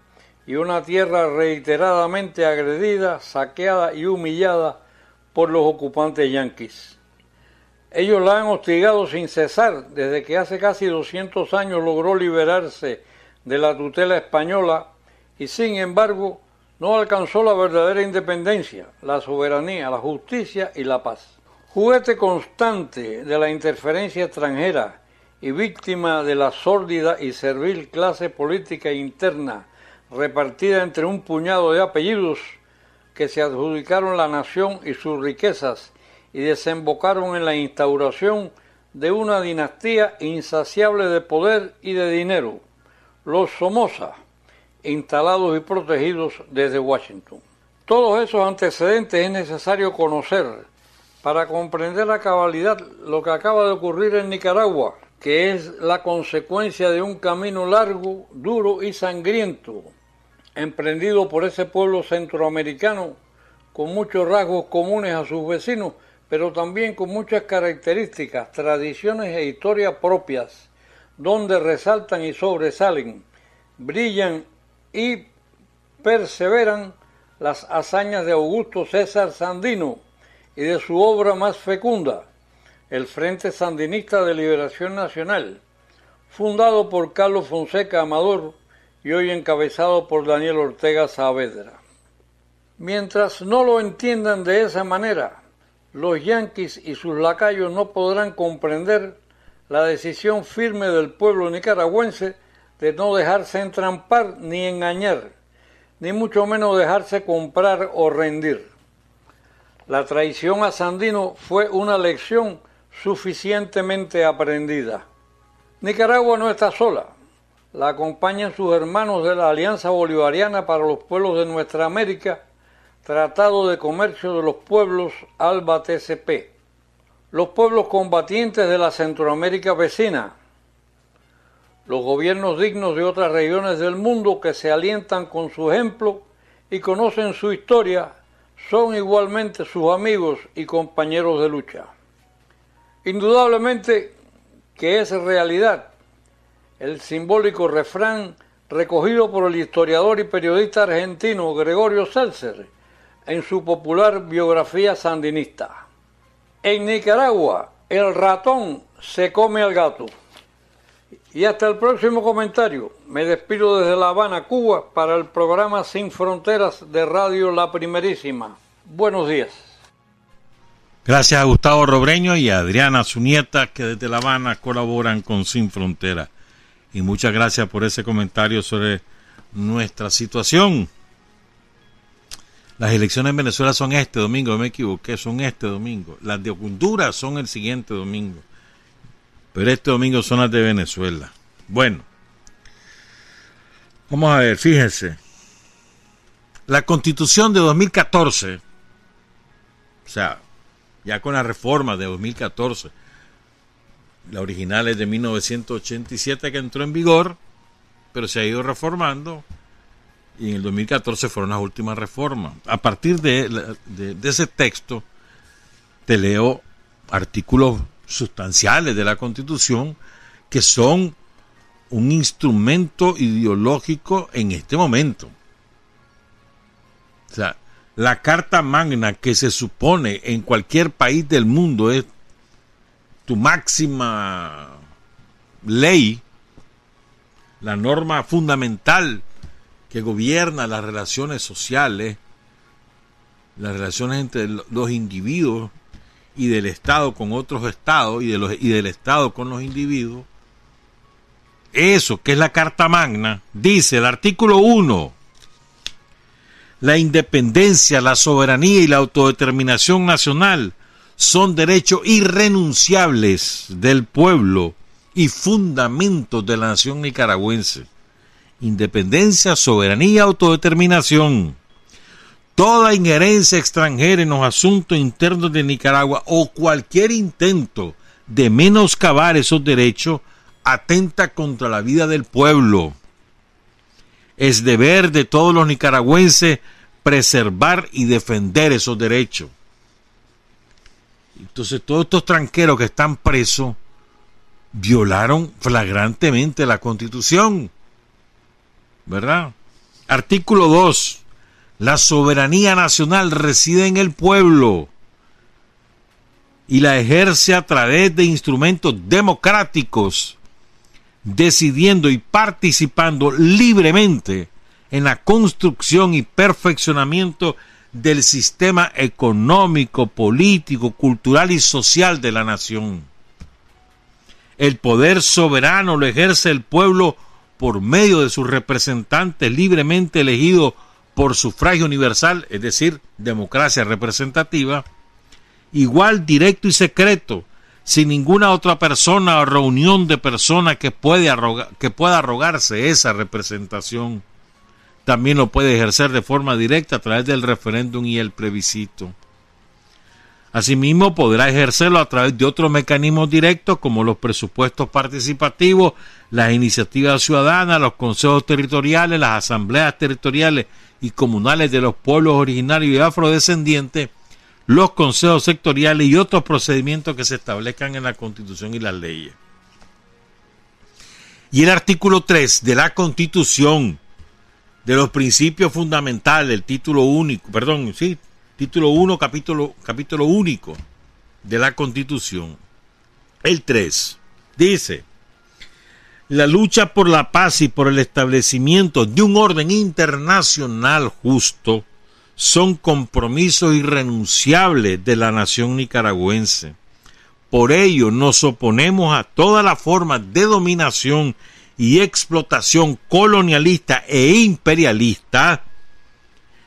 y una tierra reiteradamente agredida, saqueada y humillada por los ocupantes yanquis. Ellos la han hostigado sin cesar desde que hace casi 200 años logró liberarse de la tutela española y sin embargo no alcanzó la verdadera independencia, la soberanía, la justicia y la paz. Juguete constante de la interferencia extranjera y víctima de la sórdida y servil clase política interna repartida entre un puñado de apellidos que se adjudicaron la nación y sus riquezas y desembocaron en la instauración de una dinastía insaciable de poder y de dinero, los Somoza, instalados y protegidos desde Washington. Todos esos antecedentes es necesario conocer para comprender a cabalidad lo que acaba de ocurrir en Nicaragua, que es la consecuencia de un camino largo, duro y sangriento, emprendido por ese pueblo centroamericano con muchos rasgos comunes a sus vecinos, pero también con muchas características, tradiciones e historias propias, donde resaltan y sobresalen, brillan y perseveran las hazañas de Augusto César Sandino y de su obra más fecunda, el Frente Sandinista de Liberación Nacional, fundado por Carlos Fonseca Amador y hoy encabezado por Daniel Ortega Saavedra. Mientras no lo entiendan de esa manera, los yanquis y sus lacayos no podrán comprender la decisión firme del pueblo nicaragüense de no dejarse entrampar ni engañar, ni mucho menos dejarse comprar o rendir. La traición a Sandino fue una lección suficientemente aprendida. Nicaragua no está sola. La acompañan sus hermanos de la Alianza Bolivariana para los Pueblos de Nuestra América, Tratado de Comercio de los Pueblos ALBA TCP, los pueblos combatientes de la Centroamérica vecina, los gobiernos dignos de otras regiones del mundo que se alientan con su ejemplo y conocen su historia son igualmente sus amigos y compañeros de lucha. Indudablemente que es realidad el simbólico refrán recogido por el historiador y periodista argentino Gregorio Seltzer en su popular biografía sandinista. En Nicaragua, el ratón se come al gato. Y hasta el próximo comentario. Me despido desde La Habana, Cuba, para el programa Sin Fronteras de Radio La Primerísima. Buenos días. Gracias a Gustavo Robreño y a Adriana, su nieta, que desde La Habana colaboran con Sin Fronteras. Y muchas gracias por ese comentario sobre nuestra situación. Las elecciones en Venezuela son este domingo, me equivoqué, son este domingo. Las de Honduras son el siguiente domingo. Pero este domingo son las de Venezuela. Bueno, vamos a ver, fíjense. La constitución de 2014, o sea, ya con la reforma de 2014, la original es de 1987 que entró en vigor, pero se ha ido reformando y en el 2014 fueron las últimas reformas. A partir de, de, ese texto, te leo artículos sustanciales de la Constitución que son un instrumento ideológico en este momento. O sea, la Carta Magna que se supone en cualquier país del mundo es tu máxima ley, la norma fundamental que gobierna las relaciones sociales, las relaciones entre los individuos y del Estado con otros estados y, de los, y del Estado con los individuos, eso que es la Carta Magna, dice el artículo 1, la independencia, la soberanía y la autodeterminación nacional son derechos irrenunciables del pueblo y fundamentos de la nación nicaragüense. Independencia, soberanía, autodeterminación. Toda injerencia extranjera en los asuntos internos de Nicaragua o cualquier intento de menoscabar esos derechos atenta contra la vida del pueblo. Es deber de todos los nicaragüenses preservar y defender esos derechos. Entonces todos estos tranqueros que están presos violaron flagrantemente la constitución. ¿Verdad? Artículo 2. La soberanía nacional reside en el pueblo y la ejerce a través de instrumentos democráticos, decidiendo y participando libremente en la construcción y perfeccionamiento del sistema económico, político, cultural y social de la nación. El poder soberano lo ejerce el pueblo por medio de sus representantes libremente elegidos por sufragio universal, es decir, democracia representativa, igual directo y secreto, sin ninguna otra persona o reunión de personas que, puede que pueda arrogarse esa representación también lo puede ejercer de forma directa a través del referéndum y el plebiscito. Asimismo, podrá ejercerlo a través de otros mecanismos directos como los presupuestos participativos, las iniciativas ciudadanas, los consejos territoriales, las asambleas territoriales y comunales de los pueblos originarios y afrodescendientes, los consejos sectoriales y otros procedimientos que se establezcan en la Constitución y las leyes. Y el artículo 3 de la Constitución de los principios fundamentales, el título único, perdón, sí, título 1, capítulo, capítulo único de la Constitución. El 3 dice, la lucha por la paz y por el establecimiento de un orden internacional justo son compromisos irrenunciables de la nación nicaragüense. Por ello nos oponemos a toda la forma de dominación y explotación colonialista e imperialista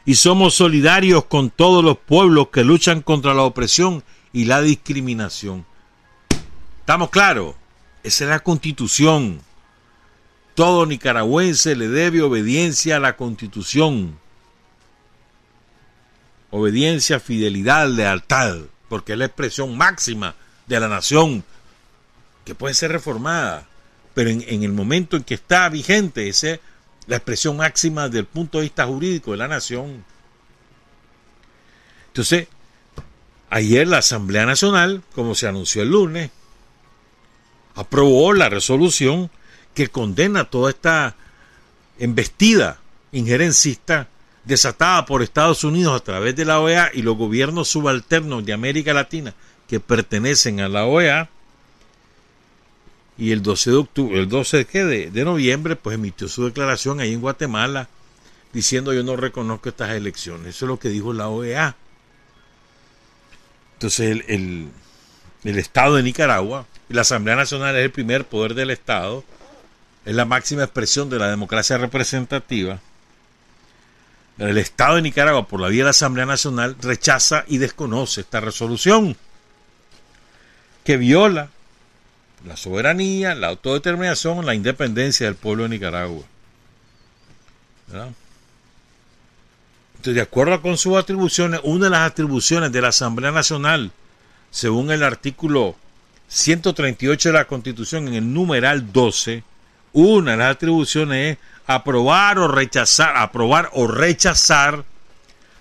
y somos solidarios con todos los pueblos que luchan contra la opresión y la discriminación. ¿Estamos claros? Esa es la constitución. Todo nicaragüense le debe obediencia a la constitución. Obediencia, fidelidad, lealtad, porque es la expresión máxima de la nación que puede ser reformada pero en, el momento en que está vigente, esa es la expresión máxima desde el punto de vista jurídico de la nación. Entonces, ayer la Asamblea Nacional, como se anunció el lunes, aprobó la resolución que condena toda esta embestida injerencista desatada por Estados Unidos a través de la OEA y los gobiernos subalternos de América Latina que pertenecen a la OEA y el 12 de octubre, el 12 de, de, noviembre, pues emitió su declaración ahí en Guatemala diciendo yo no reconozco estas elecciones. Eso es lo que dijo la OEA. Entonces el, el, Estado de Nicaragua, la Asamblea Nacional es el primer poder del Estado, es la máxima expresión de la democracia representativa. El Estado de Nicaragua, por la vía de la Asamblea Nacional, rechaza y desconoce esta resolución que viola la soberanía, la autodeterminación, la independencia del pueblo de Nicaragua. Entonces, de acuerdo con sus atribuciones, una de las atribuciones de la Asamblea Nacional, según el artículo 138 de la Constitución, en el numeral 12, una de las atribuciones es aprobar o rechazar, aprobar o rechazar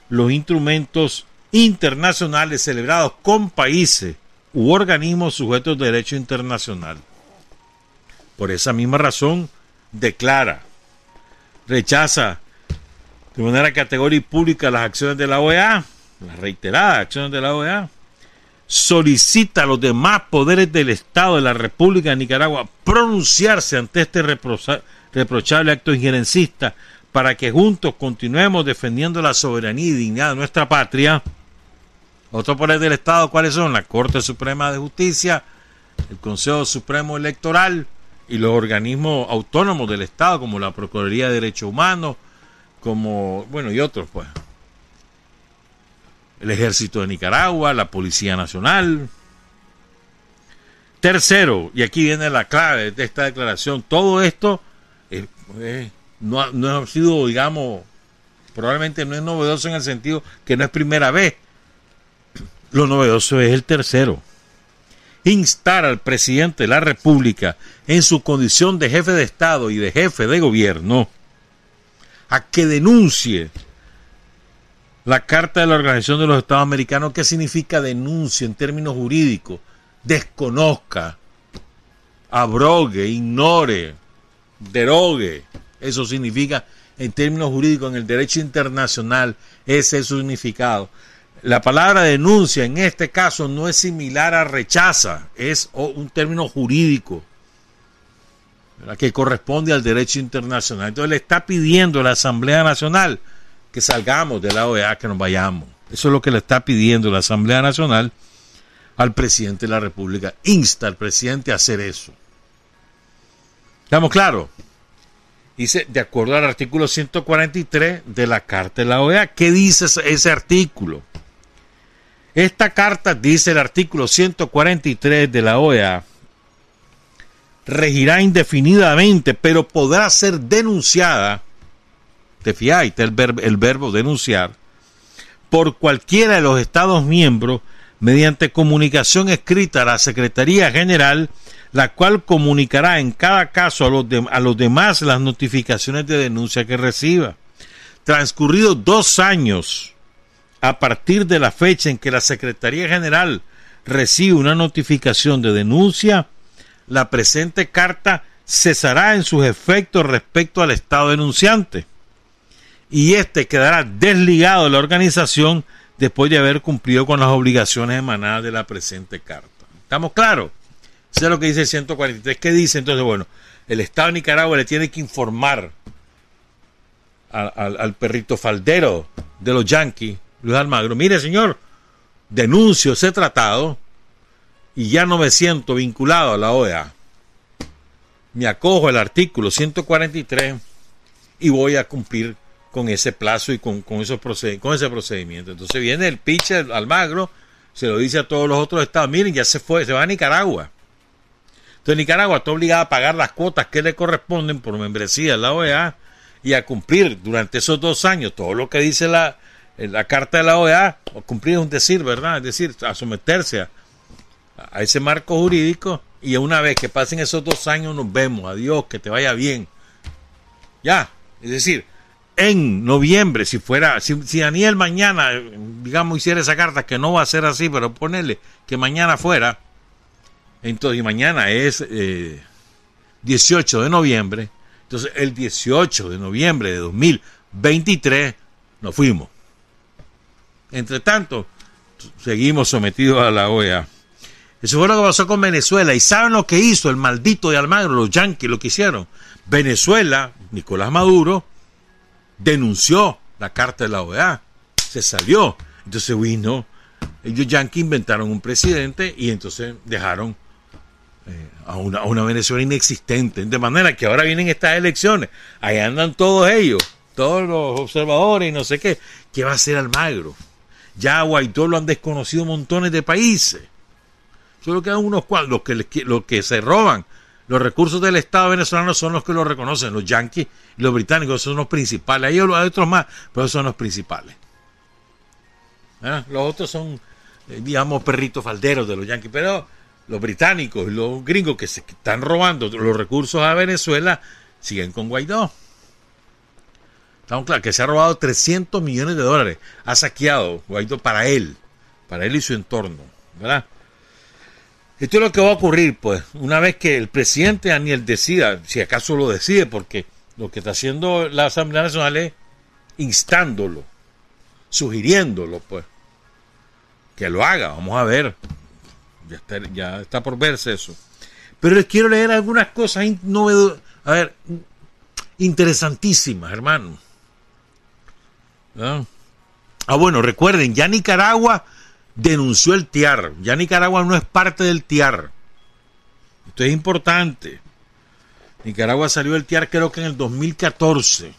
los instrumentos internacionales celebrados con países u organismos sujetos de derecho internacional. Por esa misma razón, declara, rechaza de manera categórica y pública las acciones de la OEA, las reiteradas acciones de la OEA, solicita a los demás poderes del Estado de la República de Nicaragua pronunciarse ante este reprochable acto injerencista para que juntos continuemos defendiendo la soberanía y dignidad de nuestra patria. Otros poderes del Estado, ¿cuáles son? La Corte Suprema de Justicia, el Consejo Supremo Electoral y los organismos autónomos del Estado, como la Procuraduría de Derechos Humanos, como, bueno, y otros, pues. El Ejército de Nicaragua, la Policía Nacional. Tercero, y aquí viene la clave de esta declaración, todo esto no, no ha sido, digamos, probablemente no es novedoso en el sentido que no es primera vez. Lo novedoso es el tercero. Instar al presidente de la República en su condición de jefe de Estado y de jefe de gobierno a que denuncie la Carta de la Organización de los Estados Americanos. ¿Qué significa denuncia en términos jurídicos? Desconozca, abrogue, ignore, derogue. Eso significa en términos jurídicos, en el derecho internacional, ese es su significado. La palabra denuncia en este caso no es similar a rechaza, es un término jurídico que corresponde al derecho internacional. Entonces le está pidiendo a la Asamblea Nacional que salgamos de la OEA, que nos vayamos. Eso es lo que le está pidiendo la Asamblea Nacional al presidente de la República. Insta al presidente a hacer eso. ¿Estamos claros? Dice, de acuerdo al artículo 143 de la Carta de la OEA. ¿Qué dice ese artículo? Esta carta, dice el artículo 143 de la OEA, regirá indefinidamente, pero podrá ser denunciada, te fijáis, el, el verbo denunciar, por cualquiera de los Estados miembros mediante comunicación escrita a la Secretaría General, la cual comunicará en cada caso a los, a los demás las notificaciones de denuncia que reciba. Transcurridos dos años a partir de la fecha en que la Secretaría General recibe una notificación de denuncia, la presente carta cesará en sus efectos respecto al Estado denunciante y éste quedará desligado de la organización después de haber cumplido con las obligaciones emanadas de la presente carta. ¿Estamos claros? Eso es lo que dice el 143. ¿Qué dice entonces? Bueno, el Estado de Nicaragua le tiene que informar al perrito faldero de los yanquis, Luis Almagro, mire señor, denuncio ese tratado y ya no me siento vinculado a la OEA. Me acojo al artículo 143 y voy a cumplir con ese plazo y con, esos ese procedimiento. Entonces viene el pitcher Almagro, se lo dice a todos los otros estados, miren, ya se fue, se va a Nicaragua. Entonces Nicaragua está obligada a pagar las cuotas que le corresponden por membresía de la OEA y a cumplir durante esos dos años todo lo que dice la, la carta de la OEA, cumplir es un decir, ¿verdad? Es decir, a someterse a, ese marco jurídico y una vez que pasen esos dos años nos vemos, adiós, que te vaya bien. Ya, es decir, en noviembre, si fuera, si, Daniel mañana, digamos, hiciera esa carta, que no va a ser así, pero ponerle que mañana fuera, entonces, y mañana es 18 eh, de noviembre, entonces el 18 de noviembre de 2023 nos fuimos. Entre tanto, seguimos sometidos a la OEA. Eso fue lo que pasó con Venezuela. ¿Y saben lo que hizo el maldito de Almagro, los yanquis, lo que hicieron? Venezuela, Nicolás Maduro, denunció la carta de la OEA. Se salió. Entonces vino, ellos yanquis inventaron un presidente y entonces dejaron eh, a, una, a una Venezuela inexistente. De manera que ahora vienen estas elecciones. Ahí andan todos ellos, todos los observadores y no sé qué. ¿Qué va a hacer Almagro? Ya Guaidó lo han desconocido montones de países. Solo quedan unos cuantos, los que, los que se roban los recursos del Estado venezolano son los que lo reconocen, los yanquis y los británicos son los principales. Hay otros más, pero esos son los principales. ¿Eh? Los otros son, eh, digamos, perritos falderos de los yanquis, pero los británicos y los gringos que se están robando los recursos a Venezuela siguen con Guaidó. Estamos claros que se ha robado 300 millones de dólares. Ha saqueado Guaidó para él, para él y su entorno, ¿verdad? Esto es lo que va a ocurrir, pues, una vez que el presidente Daniel decida, si acaso lo decide, porque lo que está haciendo la Asamblea Nacional es instándolo, sugiriéndolo, pues, que lo haga. Vamos a ver Ya está, por verse eso. Pero les quiero leer algunas cosas a ver, interesantísimas, hermano. ¿Ah? ah, bueno, recuerden, ya Nicaragua denunció el TIAR. Ya Nicaragua no es parte del TIAR. Esto es importante. Nicaragua salió del TIAR creo que en el 2014,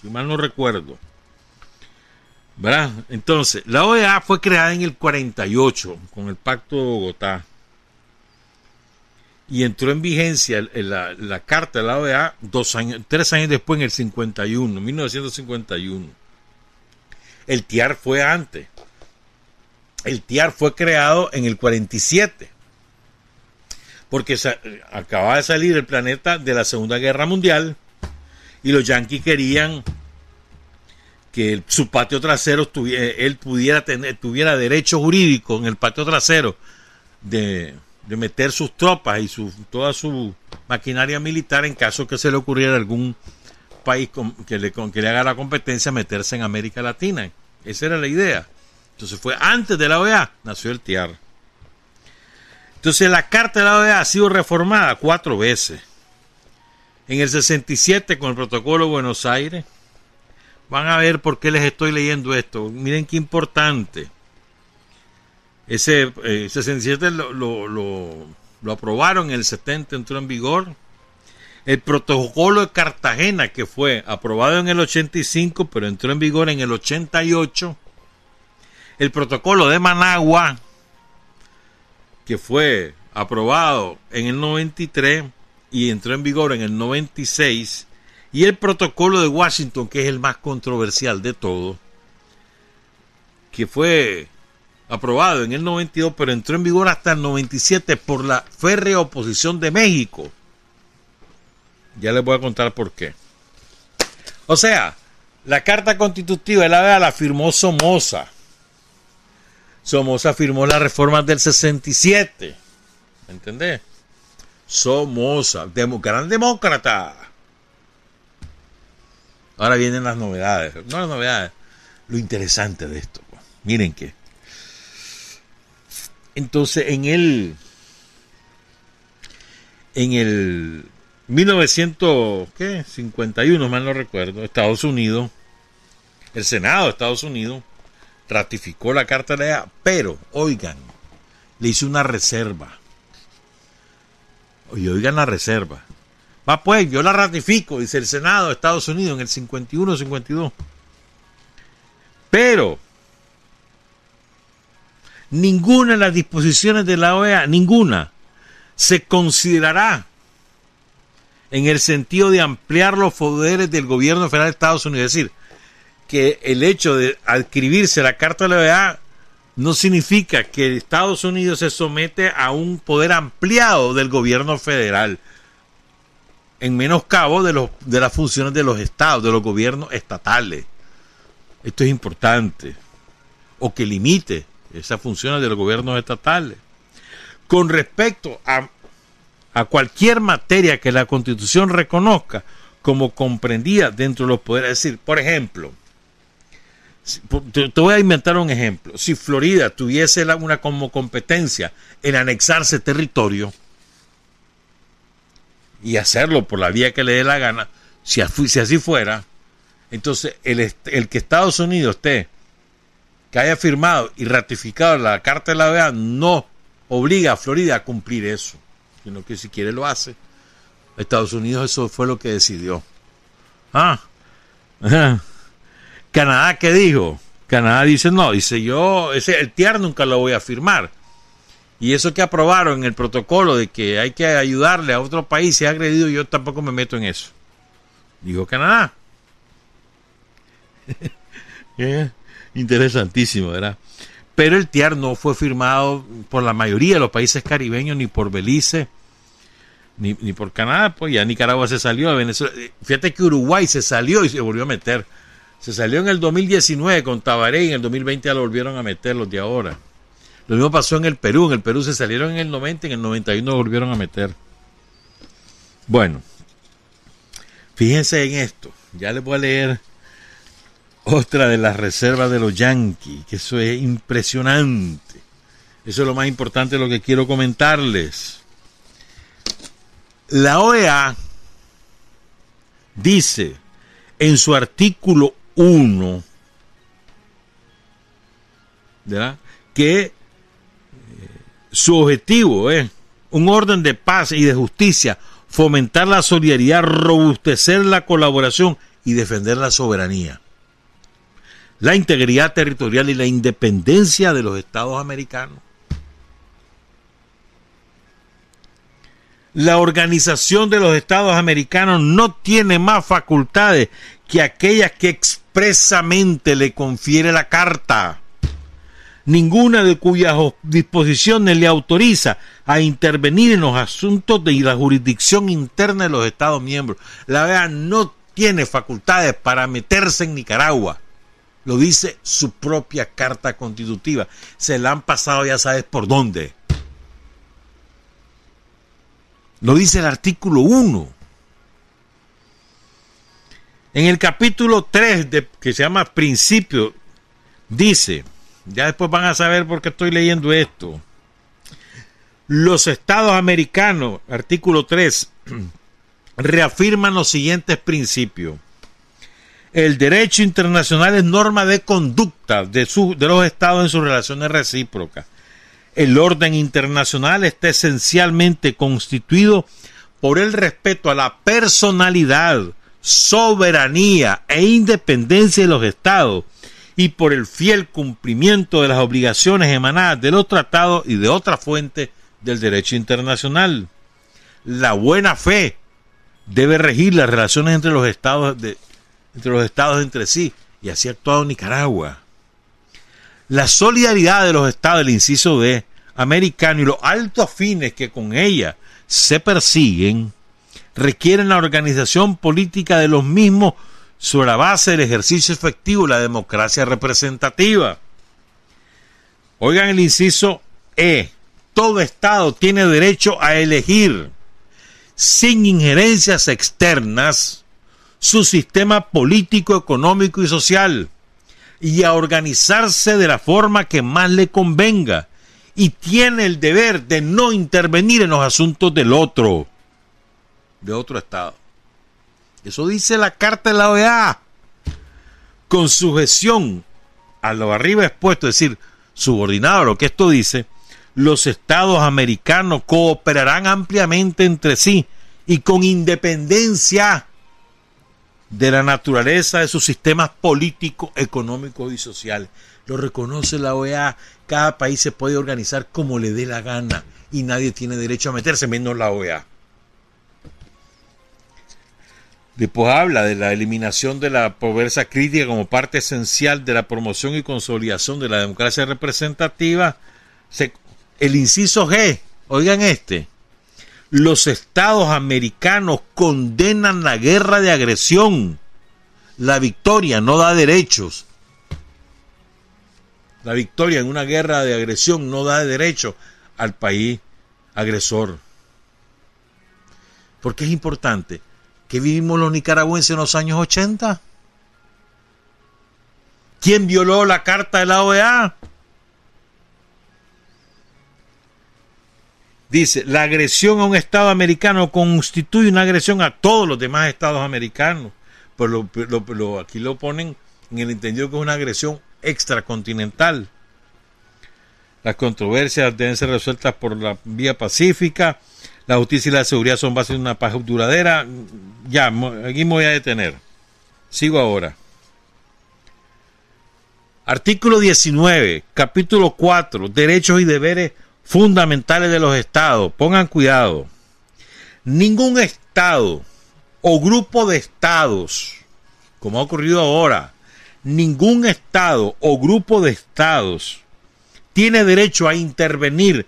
si mal no recuerdo. ¿Verdad? Entonces, la OEA fue creada en el 48 con el Pacto de Bogotá y entró en vigencia la, la, carta de la OEA dos años, tres años después en el 51, 1951. El TIAR fue antes. El TIAR fue creado en el 47 porque acababa de salir el planeta de la Segunda Guerra Mundial y los yanquis querían que su patio trasero tuviera, él pudiera tener, tuviera derecho jurídico en el patio trasero de, meter sus tropas y su, toda su maquinaria militar en caso que se le ocurriera algún país que, le, que le haga la competencia meterse en América Latina. Esa era la idea. Entonces fue antes de la OEA, nació el TIAR. Entonces la Carta de la OEA ha sido reformada cuatro veces. En el 67 con el Protocolo de Buenos Aires. Van a ver por qué les estoy leyendo esto. Miren qué importante. Ese 67 eh, lo, lo, lo, aprobaron, en el 70 entró en vigor. El protocolo de Cartagena, que fue aprobado en el 85, pero entró en vigor en el 88. El protocolo de Managua, que fue aprobado en el 93 y entró en vigor en el 96, y el protocolo de Washington, que es el más controversial de todo, que fue aprobado en el 92, pero entró en vigor hasta el 97 por la férrea oposición de México. Ya les voy a contar por qué. O sea, la Carta Constitutiva de la OEA la firmó Somoza Somoza firmó las reformas del 67. ¿Me entendés? Somoza, gran demócrata. Ahora vienen las novedades. No las novedades, lo interesante de esto. Miren que. Entonces, en el. En el 1951, mal no recuerdo, Estados Unidos, el Senado de Estados Unidos ratificó la Carta de la pero, oigan, le hizo una reserva. Oye, oigan la reserva. Va pues, yo la ratifico, dice el Senado de Estados Unidos en el 51-52. Pero, ninguna de las disposiciones de la OEA, ninguna, se considerará en el sentido de ampliar los poderes del gobierno federal de Estados Unidos. Es decir, que el hecho de adscribirse a la Carta de la OEA no significa que Estados Unidos se somete a un poder ampliado del gobierno federal en menoscabo de, los, de las funciones de los estados, de los gobiernos estatales. Esto es importante. O que limite esas funciones de los gobiernos estatales. Con respecto a, a cualquier materia que la Constitución reconozca como comprendida dentro de los poderes, es decir, por ejemplo, te, voy a inventar un ejemplo. Si Florida tuviese una como competencia en anexarse territorio y hacerlo por la vía que le dé la gana, si, así fuera, entonces el, el, que Estados Unidos esté, que haya firmado y ratificado la Carta de la OEA, no obliga a Florida a cumplir eso, sino que si quiere lo hace. Estados Unidos eso fue lo que decidió. Ah, <laughs> Canadá, ¿qué dijo? Canadá dice, no, dice yo, ese, el TIAR nunca lo voy a firmar. Y eso que aprobaron en el protocolo de que hay que ayudarle a otro país si ha agredido, yo tampoco me meto en eso. Dijo Canadá. <laughs> Eh, interesantísimo, ¿verdad? Pero el TIAR no fue firmado por la mayoría de los países caribeños, ni por Belice, ni, ni por Canadá, pues ya Nicaragua se salió, de Venezuela. Fíjate que Uruguay se salió y se volvió a meter. Se salió en el 2019 con Tabaré y en el 2020 ya lo volvieron a meter los de ahora. Lo mismo pasó en el Perú. En el Perú se salieron en el 90 y en el 91 volvieron a meter. Bueno, fíjense en esto. Ya les voy a leer otra de las reservas de los Yankees, que eso es impresionante. Eso es lo más importante de lo que quiero comentarles. La OEA dice en su artículo 1 que eh, su objetivo es un orden de paz y de justicia, fomentar la solidaridad, robustecer la colaboración y defender la soberanía, la integridad territorial y la independencia de los estados americanos. La organización de los estados americanos no tiene más facultades que aquellas que expresamente le confiere la carta ninguna de cuyas disposiciones le autoriza a intervenir en los asuntos de la jurisdicción interna de los Estados miembros. La OEA no tiene facultades para meterse en Nicaragua. Lo dice su propia carta constitutiva. Se la han pasado ya sabes por dónde. Lo dice el artículo 1. En el capítulo 3, de, que se llama Principio, dice, ya después van a saber por qué estoy leyendo esto. Los estados americanos, artículo 3, <clears throat> reafirman los siguientes principios. El derecho internacional es norma de conducta de, de los estados en sus relaciones recíprocas. El orden internacional está esencialmente constituido por el respeto a la personalidad, soberanía e independencia de los estados y por el fiel cumplimiento de las obligaciones emanadas de los tratados y de otras fuentes del derecho internacional. La buena fe debe regir las relaciones entre los estados entre los estados entre sí y así ha actuado Nicaragua. La solidaridad de los estados del inciso D americano y los altos fines que con ella se persiguen requieren la organización política de los mismos sobre la base del ejercicio efectivo de la democracia representativa. Oigan el inciso E. Todo Estado tiene derecho a elegir, sin injerencias externas, su sistema político, económico y social, y a organizarse de la forma que más le convenga, y tiene el deber de no intervenir en los asuntos del otro, de otro Estado. Eso dice la carta de la OEA. Con sujeción a lo arriba expuesto, es decir, subordinado a lo que esto dice, los estados americanos cooperarán ampliamente entre sí y con independencia de la naturaleza de sus sistemas políticos, económicos y sociales. Lo reconoce la OEA. Cada país se puede organizar como le dé la gana y nadie tiene derecho a meterse, menos la OEA. Después habla de la eliminación de la pobreza crítica como parte esencial de la promoción y consolidación de la democracia representativa. el inciso G, oigan este, los estados americanos condenan la guerra de agresión. La victoria no da derechos. La victoria en una guerra de agresión no da derecho al país agresor. Porque es importante ¿Qué vivimos los nicaragüenses en los años 80? ¿Quién violó la carta de la OEA? Dice, la agresión a un Estado americano constituye una agresión a todos los demás Estados americanos. Pero aquí lo ponen en el entendido que es una agresión extracontinental. Las controversias deben ser resueltas por la vía pacífica la justicia y la seguridad son bases de una paz duradera. Ya, aquí me voy a detener. Sigo ahora. Artículo 19, capítulo 4, derechos y deberes fundamentales de los estados. Pongan cuidado. Ningún estado o grupo de estados, como ha ocurrido ahora, ningún estado o grupo de estados tiene derecho a intervenir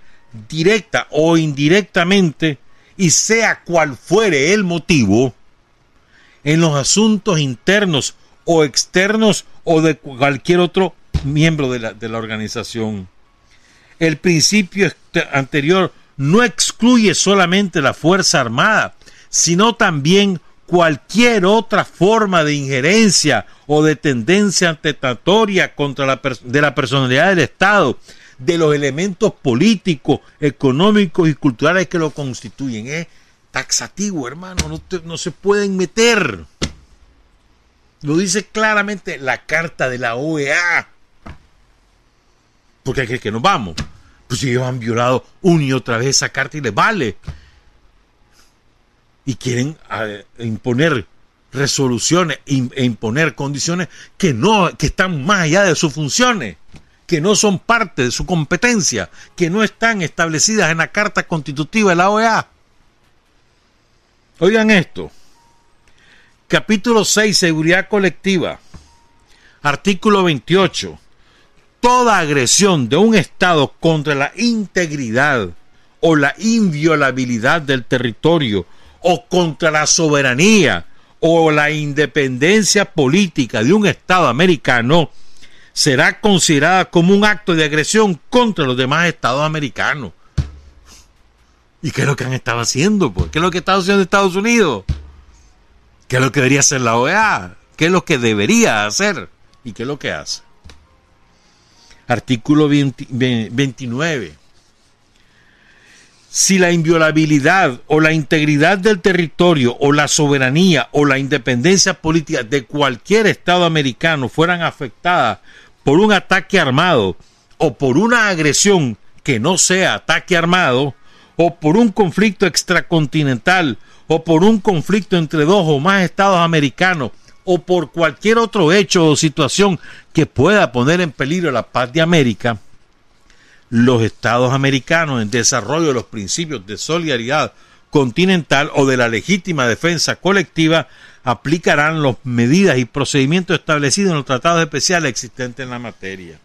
directa o indirectamente, y sea cual fuere el motivo, en los asuntos internos o externos o de cualquier otro miembro de la, de la organización. El principio anterior no excluye solamente la Fuerza Armada, sino también cualquier otra forma de injerencia o de tendencia antitatoria contra la de la personalidad del Estado, de los elementos políticos, económicos y culturales que lo constituyen. Es taxativo, hermano, no, no se pueden meter. Lo dice claramente la carta de la OEA. Porque hay que nos vamos. Pues ellos han violado una y otra vez esa carta y les vale. Y quieren imponer resoluciones e imponer condiciones que no, que están más allá de sus funciones, que no son parte de su competencia, que no están establecidas en la Carta Constitutiva de la OEA. Oigan esto. Capítulo 6, Seguridad Colectiva. Artículo 28. Toda agresión de un Estado contra la integridad o la inviolabilidad del territorio o contra la soberanía o la independencia política de un Estado americano será considerada como un acto de agresión contra los demás Estados americanos. ¿Y qué es lo que han estado haciendo? Pues? ¿Qué es lo que está haciendo Estados Unidos? ¿Qué es lo que debería hacer la OEA? ¿Qué es lo que debería hacer? ¿Y qué es lo que hace? Artículo 29 si la inviolabilidad o la integridad del territorio o la soberanía o la independencia política de cualquier Estado americano fueran afectadas por un ataque armado o por una agresión que no sea ataque armado o por un conflicto extracontinental o por un conflicto entre dos o más estados americanos o por cualquier otro hecho o situación que pueda poner en peligro la paz de América, los estados americanos en desarrollo de los principios de solidaridad continental o de la legítima defensa colectiva aplicarán las medidas y procedimientos establecidos en los tratados especiales existentes en la materia.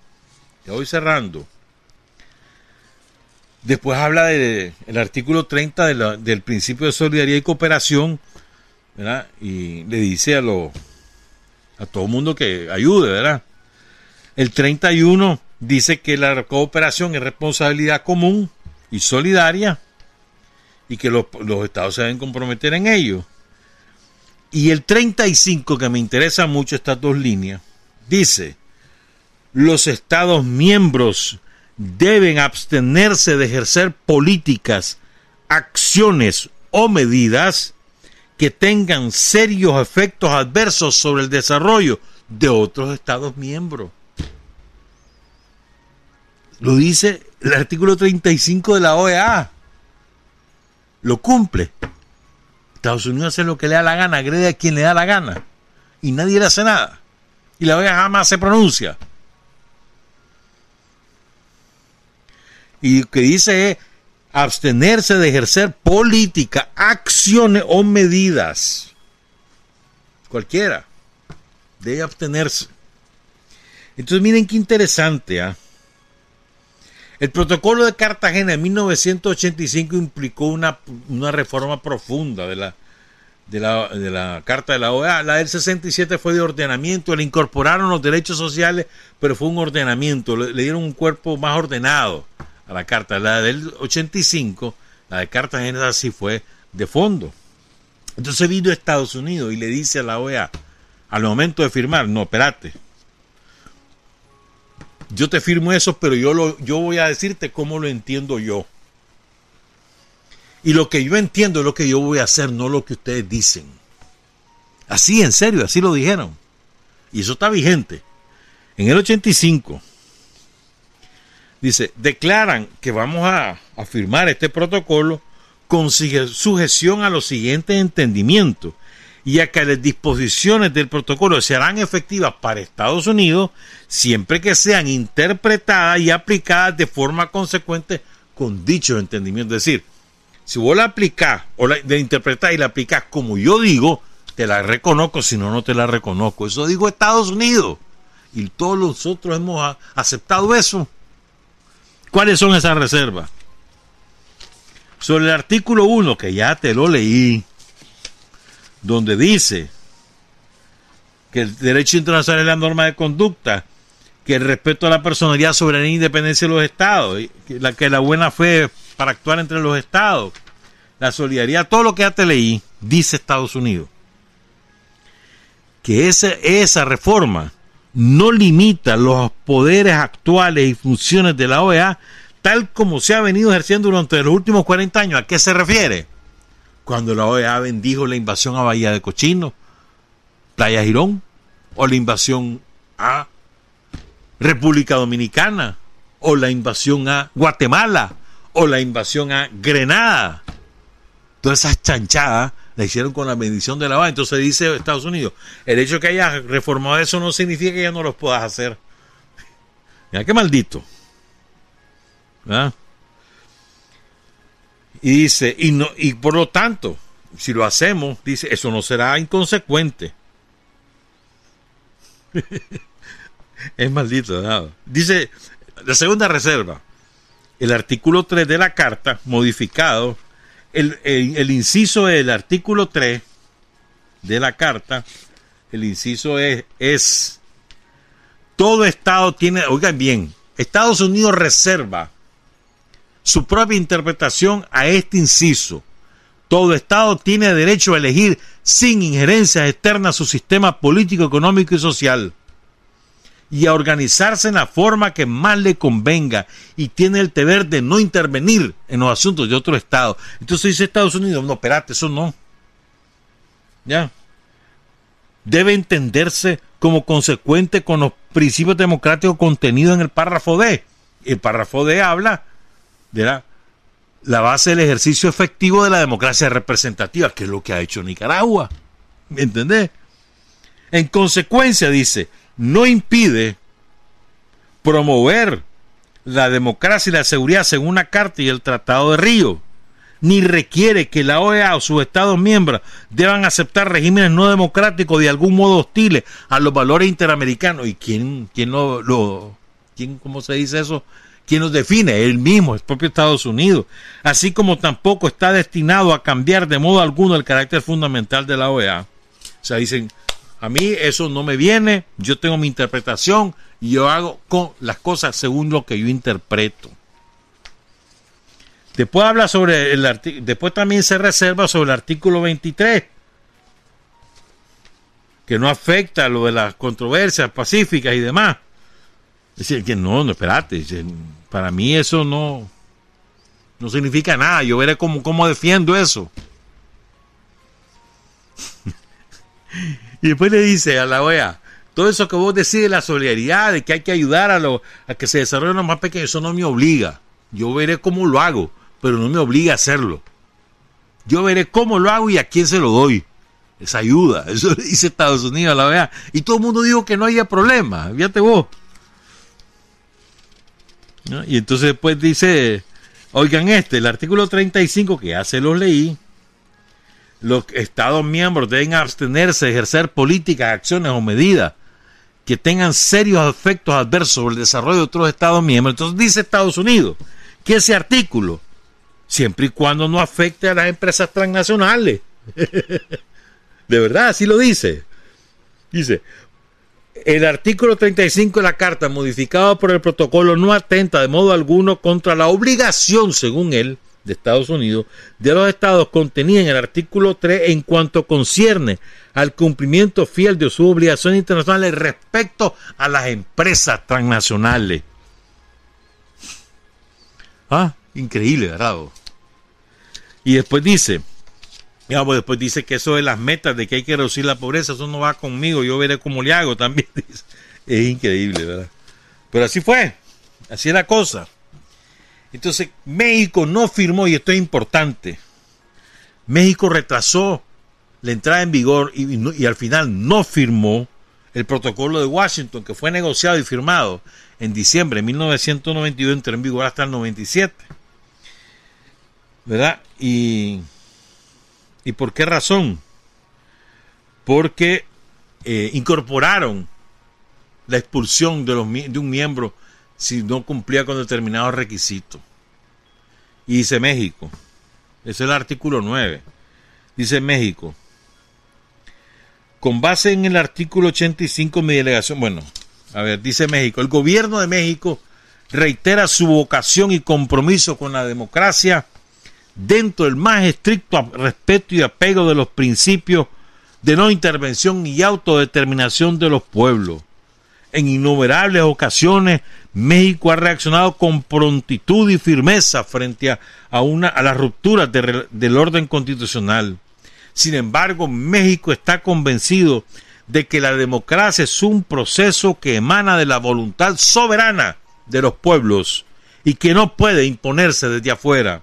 Ya voy cerrando. Después habla del artículo 30 del principio de solidaridad y cooperación, ¿verdad? Y le dice a, lo, a todo mundo que ayude, ¿verdad? El 31 dice que la cooperación es responsabilidad común y solidaria y que los, estados se deben comprometer en ello. Y el 35, que me interesa mucho estas dos líneas, dice, los estados miembros deben abstenerse de ejercer políticas, acciones o medidas que tengan serios efectos adversos sobre el desarrollo de otros estados miembros. Lo dice el artículo 35 de la OEA. Lo cumple. Estados Unidos hace lo que le da la gana, agrede a quien le da la gana. Y nadie le hace nada. Y la OEA jamás se pronuncia. Y lo que dice es abstenerse de ejercer política, acciones o medidas. Cualquiera. Debe abstenerse. Entonces miren qué interesante. ¿ah? El protocolo de Cartagena en 1985 implicó una, reforma profunda de la, de la, de la Carta de la OEA. La del 67 fue de ordenamiento, le incorporaron los derechos sociales, pero fue un ordenamiento, le, dieron un cuerpo más ordenado a la Carta. La del 85, la de Cartagena sí fue de fondo. Entonces vino a Estados Unidos y le dice a la OEA, al momento de firmar, no, espérate, yo te firmo eso, pero yo, lo, yo voy a decirte cómo lo entiendo yo. Y lo que yo entiendo es lo que yo voy a hacer, no lo que ustedes dicen. Así, en serio, así lo dijeron. Y eso está vigente. En el 85, dice, declaran que vamos a, a firmar este protocolo con sujeción a los siguientes entendimientos y a que las disposiciones del protocolo se harán efectivas para Estados Unidos siempre que sean interpretadas y aplicadas de forma consecuente con dicho entendimiento. Es decir, si vos la aplicás o la interpretás y la aplicás como yo digo, te la reconozco, si no, no te la reconozco. Eso digo Estados Unidos. Y todos nosotros hemos aceptado eso. ¿Cuáles son esas reservas? Sobre el artículo 1, que ya te lo leí, donde dice que el derecho internacional es la norma de conducta, que el respeto a la personalidad, soberanía e independencia de los estados, que la, que la buena fe para actuar entre los estados, la solidaridad, todo lo que ya te leí, dice Estados Unidos. Que esa, esa reforma no limita los poderes actuales y funciones de la OEA tal como se ha venido ejerciendo durante los últimos 40 años. ¿A qué se refiere? Cuando la OEA bendijo la invasión a Bahía de Cochino, Playa Girón, o la invasión a República Dominicana, o la invasión a Guatemala, o la invasión a Grenada. Todas esas chanchadas la hicieron con la bendición de la OEA. Entonces dice Estados Unidos, el hecho de que hayas reformado eso no significa que ya no los puedas hacer. Mira qué maldito. Y dice, y, no, y por lo tanto, si lo hacemos, dice, eso no será inconsecuente. <laughs> es maldito. ¿no? Dice, la segunda reserva, el artículo 3 de la carta, modificado, el, el, inciso del artículo 3 de la carta, el inciso es, es, todo Estado tiene, oigan bien, Estados Unidos reserva su propia interpretación a este inciso. Todo Estado tiene derecho a elegir sin injerencias externas su sistema político, económico y social y a organizarse en la forma que más le convenga y tiene el deber de no intervenir en los asuntos de otro Estado. Entonces dice Estados Unidos, no, espérate, eso no. Ya. Debe entenderse como consecuente con los principios democráticos contenidos en el párrafo D. El párrafo D habla de la, la base del ejercicio efectivo de la democracia representativa, que es lo que ha hecho Nicaragua. ¿Me entendés? En consecuencia, dice, no impide promover la democracia y la seguridad según la Carta y el Tratado de Río, ni requiere que la OEA o sus Estados miembros deban aceptar regímenes no democráticos de algún modo hostiles a los valores interamericanos. ¿Y quién, quién lo, lo quién, cómo se dice eso? ¿Quién nos define? Él mismo, el propio Estados Unidos. Así como tampoco está destinado a cambiar de modo alguno el carácter fundamental de la OEA. O sea, dicen, a mí eso no me viene, yo tengo mi interpretación y yo hago con las cosas según lo que yo interpreto. Después habla sobre el artículo, después también se reserva sobre el artículo 23, que no afecta lo de las controversias pacíficas y demás. Es decir, que no, no, espérate, para mí eso no, no significa nada, yo veré cómo, cómo defiendo eso. <laughs> Y después le dice a la OEA, todo eso que vos decís de la solidaridad, de que hay que ayudar a, lo, a que se desarrollen los más pequeños, eso no me obliga. Yo veré cómo lo hago, pero no me obliga a hacerlo. Yo veré cómo lo hago y a quién se lo doy. Esa ayuda. <laughs> Eso dice Estados Unidos a la OEA. Y todo el mundo dijo que no había problema. Fíjate vos. Y entonces después dice, oigan este, el artículo 35 que ya se los leí, los Estados miembros deben abstenerse de ejercer políticas, acciones o medidas que tengan serios efectos adversos sobre el desarrollo de otros Estados miembros. Entonces dice Estados Unidos que ese artículo, siempre y cuando no afecte a las empresas transnacionales, <laughs> de verdad, así lo dice. Dice, el artículo 35 de la Carta, modificado por el protocolo, no atenta de modo alguno contra la obligación, según él, de Estados Unidos de los estados contenida en el artículo 3 en cuanto concierne al cumplimiento fiel de sus obligaciones internacionales respecto a las empresas transnacionales. Ah, increíble, ¿verdad? Y después dice, digamos, después dice que eso de las metas de que hay que reducir la pobreza, eso no va conmigo, yo veré cómo le hago también. <laughs> Es increíble, ¿verdad? Pero así fue, así es la cosa. Entonces, México no firmó, y esto es importante, México retrasó la entrada en vigor y, al final no firmó el protocolo de Washington, que fue negociado y firmado en diciembre de 1992, entró en vigor hasta el 97. ¿Verdad? Y, ¿y por qué razón? Porque eh, incorporaron la expulsión de, los, de un miembro si no cumplía con determinados requisitos. Y dice México, es el artículo 9, dice México, con base en el artículo 85 mi delegación, bueno, a ver, dice México, el gobierno de México reitera su vocación y compromiso con la democracia dentro del más estricto respeto y apego de los principios de no intervención y autodeterminación de los pueblos En innumerables ocasiones, México ha reaccionado con prontitud y firmeza frente a, a una, a las rupturas de, del orden constitucional. Sin embargo, México está convencido de que la democracia es un proceso que emana de la voluntad soberana de los pueblos y que no puede imponerse desde afuera.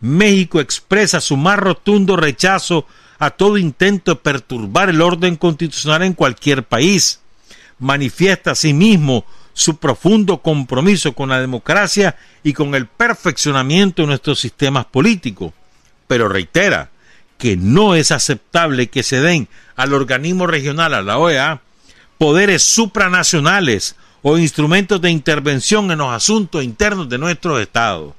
México expresa su más rotundo rechazo a todo intento de perturbar el orden constitucional en cualquier país. Manifiesta asimismo su profundo compromiso con la democracia y con el perfeccionamiento de nuestros sistemas políticos. Pero reitera que no es aceptable que se den al organismo regional, a la OEA, poderes supranacionales o instrumentos de intervención en los asuntos internos de nuestros estados.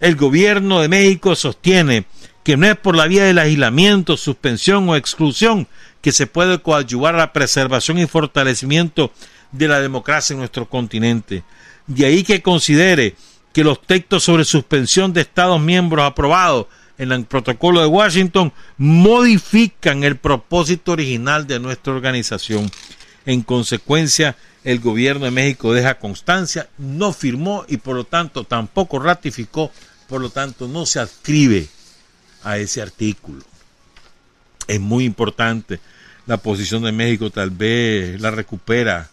El gobierno de México sostiene que no es por la vía del aislamiento, suspensión o exclusión que se puede coadyuvar a la preservación y fortalecimiento de la democracia en nuestro continente. De ahí que considere que los textos sobre suspensión de Estados miembros aprobados en el protocolo de Washington modifican el propósito original de nuestra organización. En consecuencia, el gobierno de México deja constancia, no firmó y por lo tanto tampoco ratificó, por lo tanto no se adscribe a ese artículo. Es muy importante. La posición de México tal vez la recupera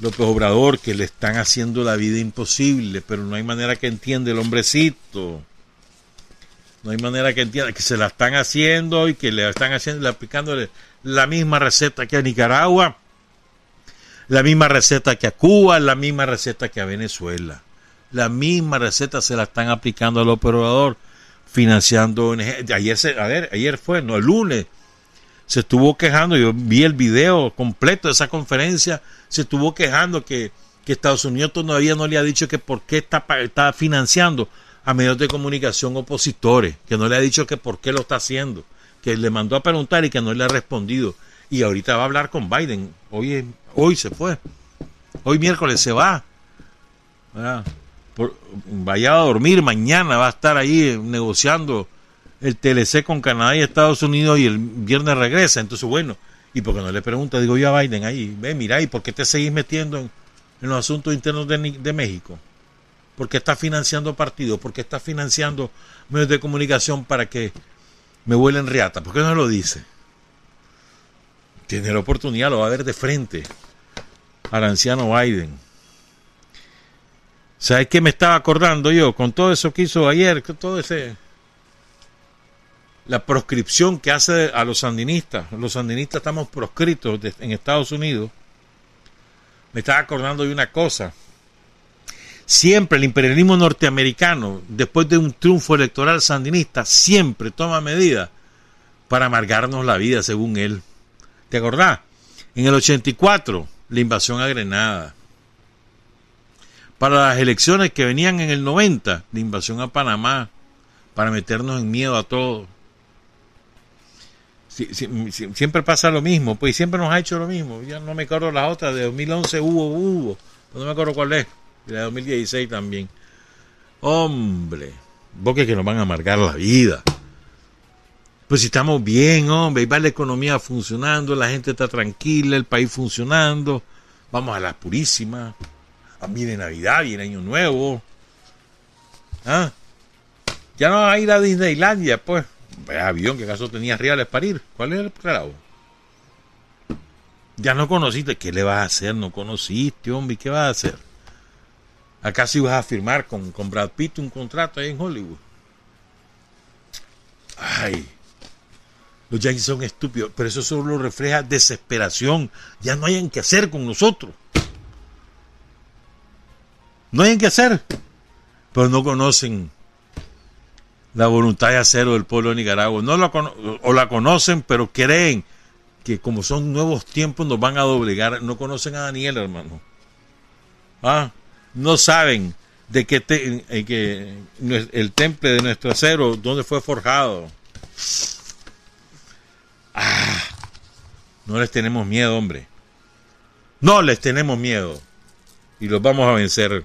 López Obrador, que le están haciendo la vida imposible, pero no hay manera que entienda el hombrecito. No hay manera que entienda que se la están haciendo y que le están haciendo, le aplicándole la misma receta que a Nicaragua, la misma receta que a Cuba, la misma receta que a Venezuela. La misma receta se la están aplicando al operador, financiando Ayer, se, a ver, ayer fue, no, el lunes, se estuvo quejando, yo vi el video completo de esa conferencia, se estuvo quejando que, que Estados Unidos todavía no le ha dicho que por qué está, está financiando a medios de comunicación opositores, que no le ha dicho que por qué lo está haciendo, que le mandó a preguntar y que no le ha respondido. Y ahorita va a hablar con Biden. Hoy, hoy se fue. Hoy miércoles se va. Vaya a dormir, mañana va a estar ahí negociando el TLC con Canadá y Estados Unidos y el viernes regresa. Entonces, bueno, ¿y por qué no le pregunta? Digo yo a Biden ahí, ve, mira, ¿y por qué te seguís metiendo en, los asuntos internos de, de México? porque está financiando partidos, porque está financiando medios de comunicación para que me vuelen riata. ¿Por qué no lo dice? Tiene la oportunidad, lo va a ver de frente al anciano Biden. ¿Sabes qué me estaba acordando yo con todo eso que hizo ayer, todo ese la proscripción que hace a los sandinistas. Los sandinistas estamos proscritos en Estados Unidos. Me estaba acordando de una cosa Siempre el imperialismo norteamericano, después de un triunfo electoral sandinista, siempre toma medidas para amargarnos la vida, según él. ¿Te acordás? En el 84, la invasión a Grenada. Para las elecciones que venían en el 90, la invasión a Panamá, para meternos en miedo a todos. siempre pasa lo mismo, pues siempre nos ha hecho lo mismo. Ya no me acuerdo las otras, de 2011 hubo, hubo, no me acuerdo cuál es la 2016 también. Hombre, porque que nos van a amargar la vida. Pues si estamos bien, hombre, y va la economía funcionando, la gente está tranquila, el país funcionando, vamos a la purísima. De Navidad, viene Año Nuevo. ¿Ah? Ya no va a ir a Disneylandia, pues. Avión, que acaso tenía reales para ir. ¿Cuál es el claro? Ya no conociste. ¿Qué le vas a hacer? No conociste, hombre. ¿Qué vas a hacer? Acá sí vas a firmar con, con Brad Pitt un contrato ahí en Hollywood. Ay, los Yankees son estúpidos, pero eso solo refleja desesperación. Ya no hay en qué hacer con nosotros. No hay en qué hacer. Pero no conocen la voluntad de acero del pueblo de Nicaragua. No la o la conocen, pero creen que como son nuevos tiempos nos van a doblegar. No conocen a Daniel, hermano. Ah, no saben de que, que el temple de nuestro acero, donde fue forjado. Ah, no les tenemos miedo, hombre. No les tenemos miedo. Y los vamos a vencer.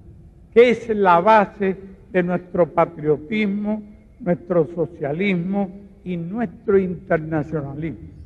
que es la base de nuestro patriotismo, nuestro socialismo y nuestro internacionalismo.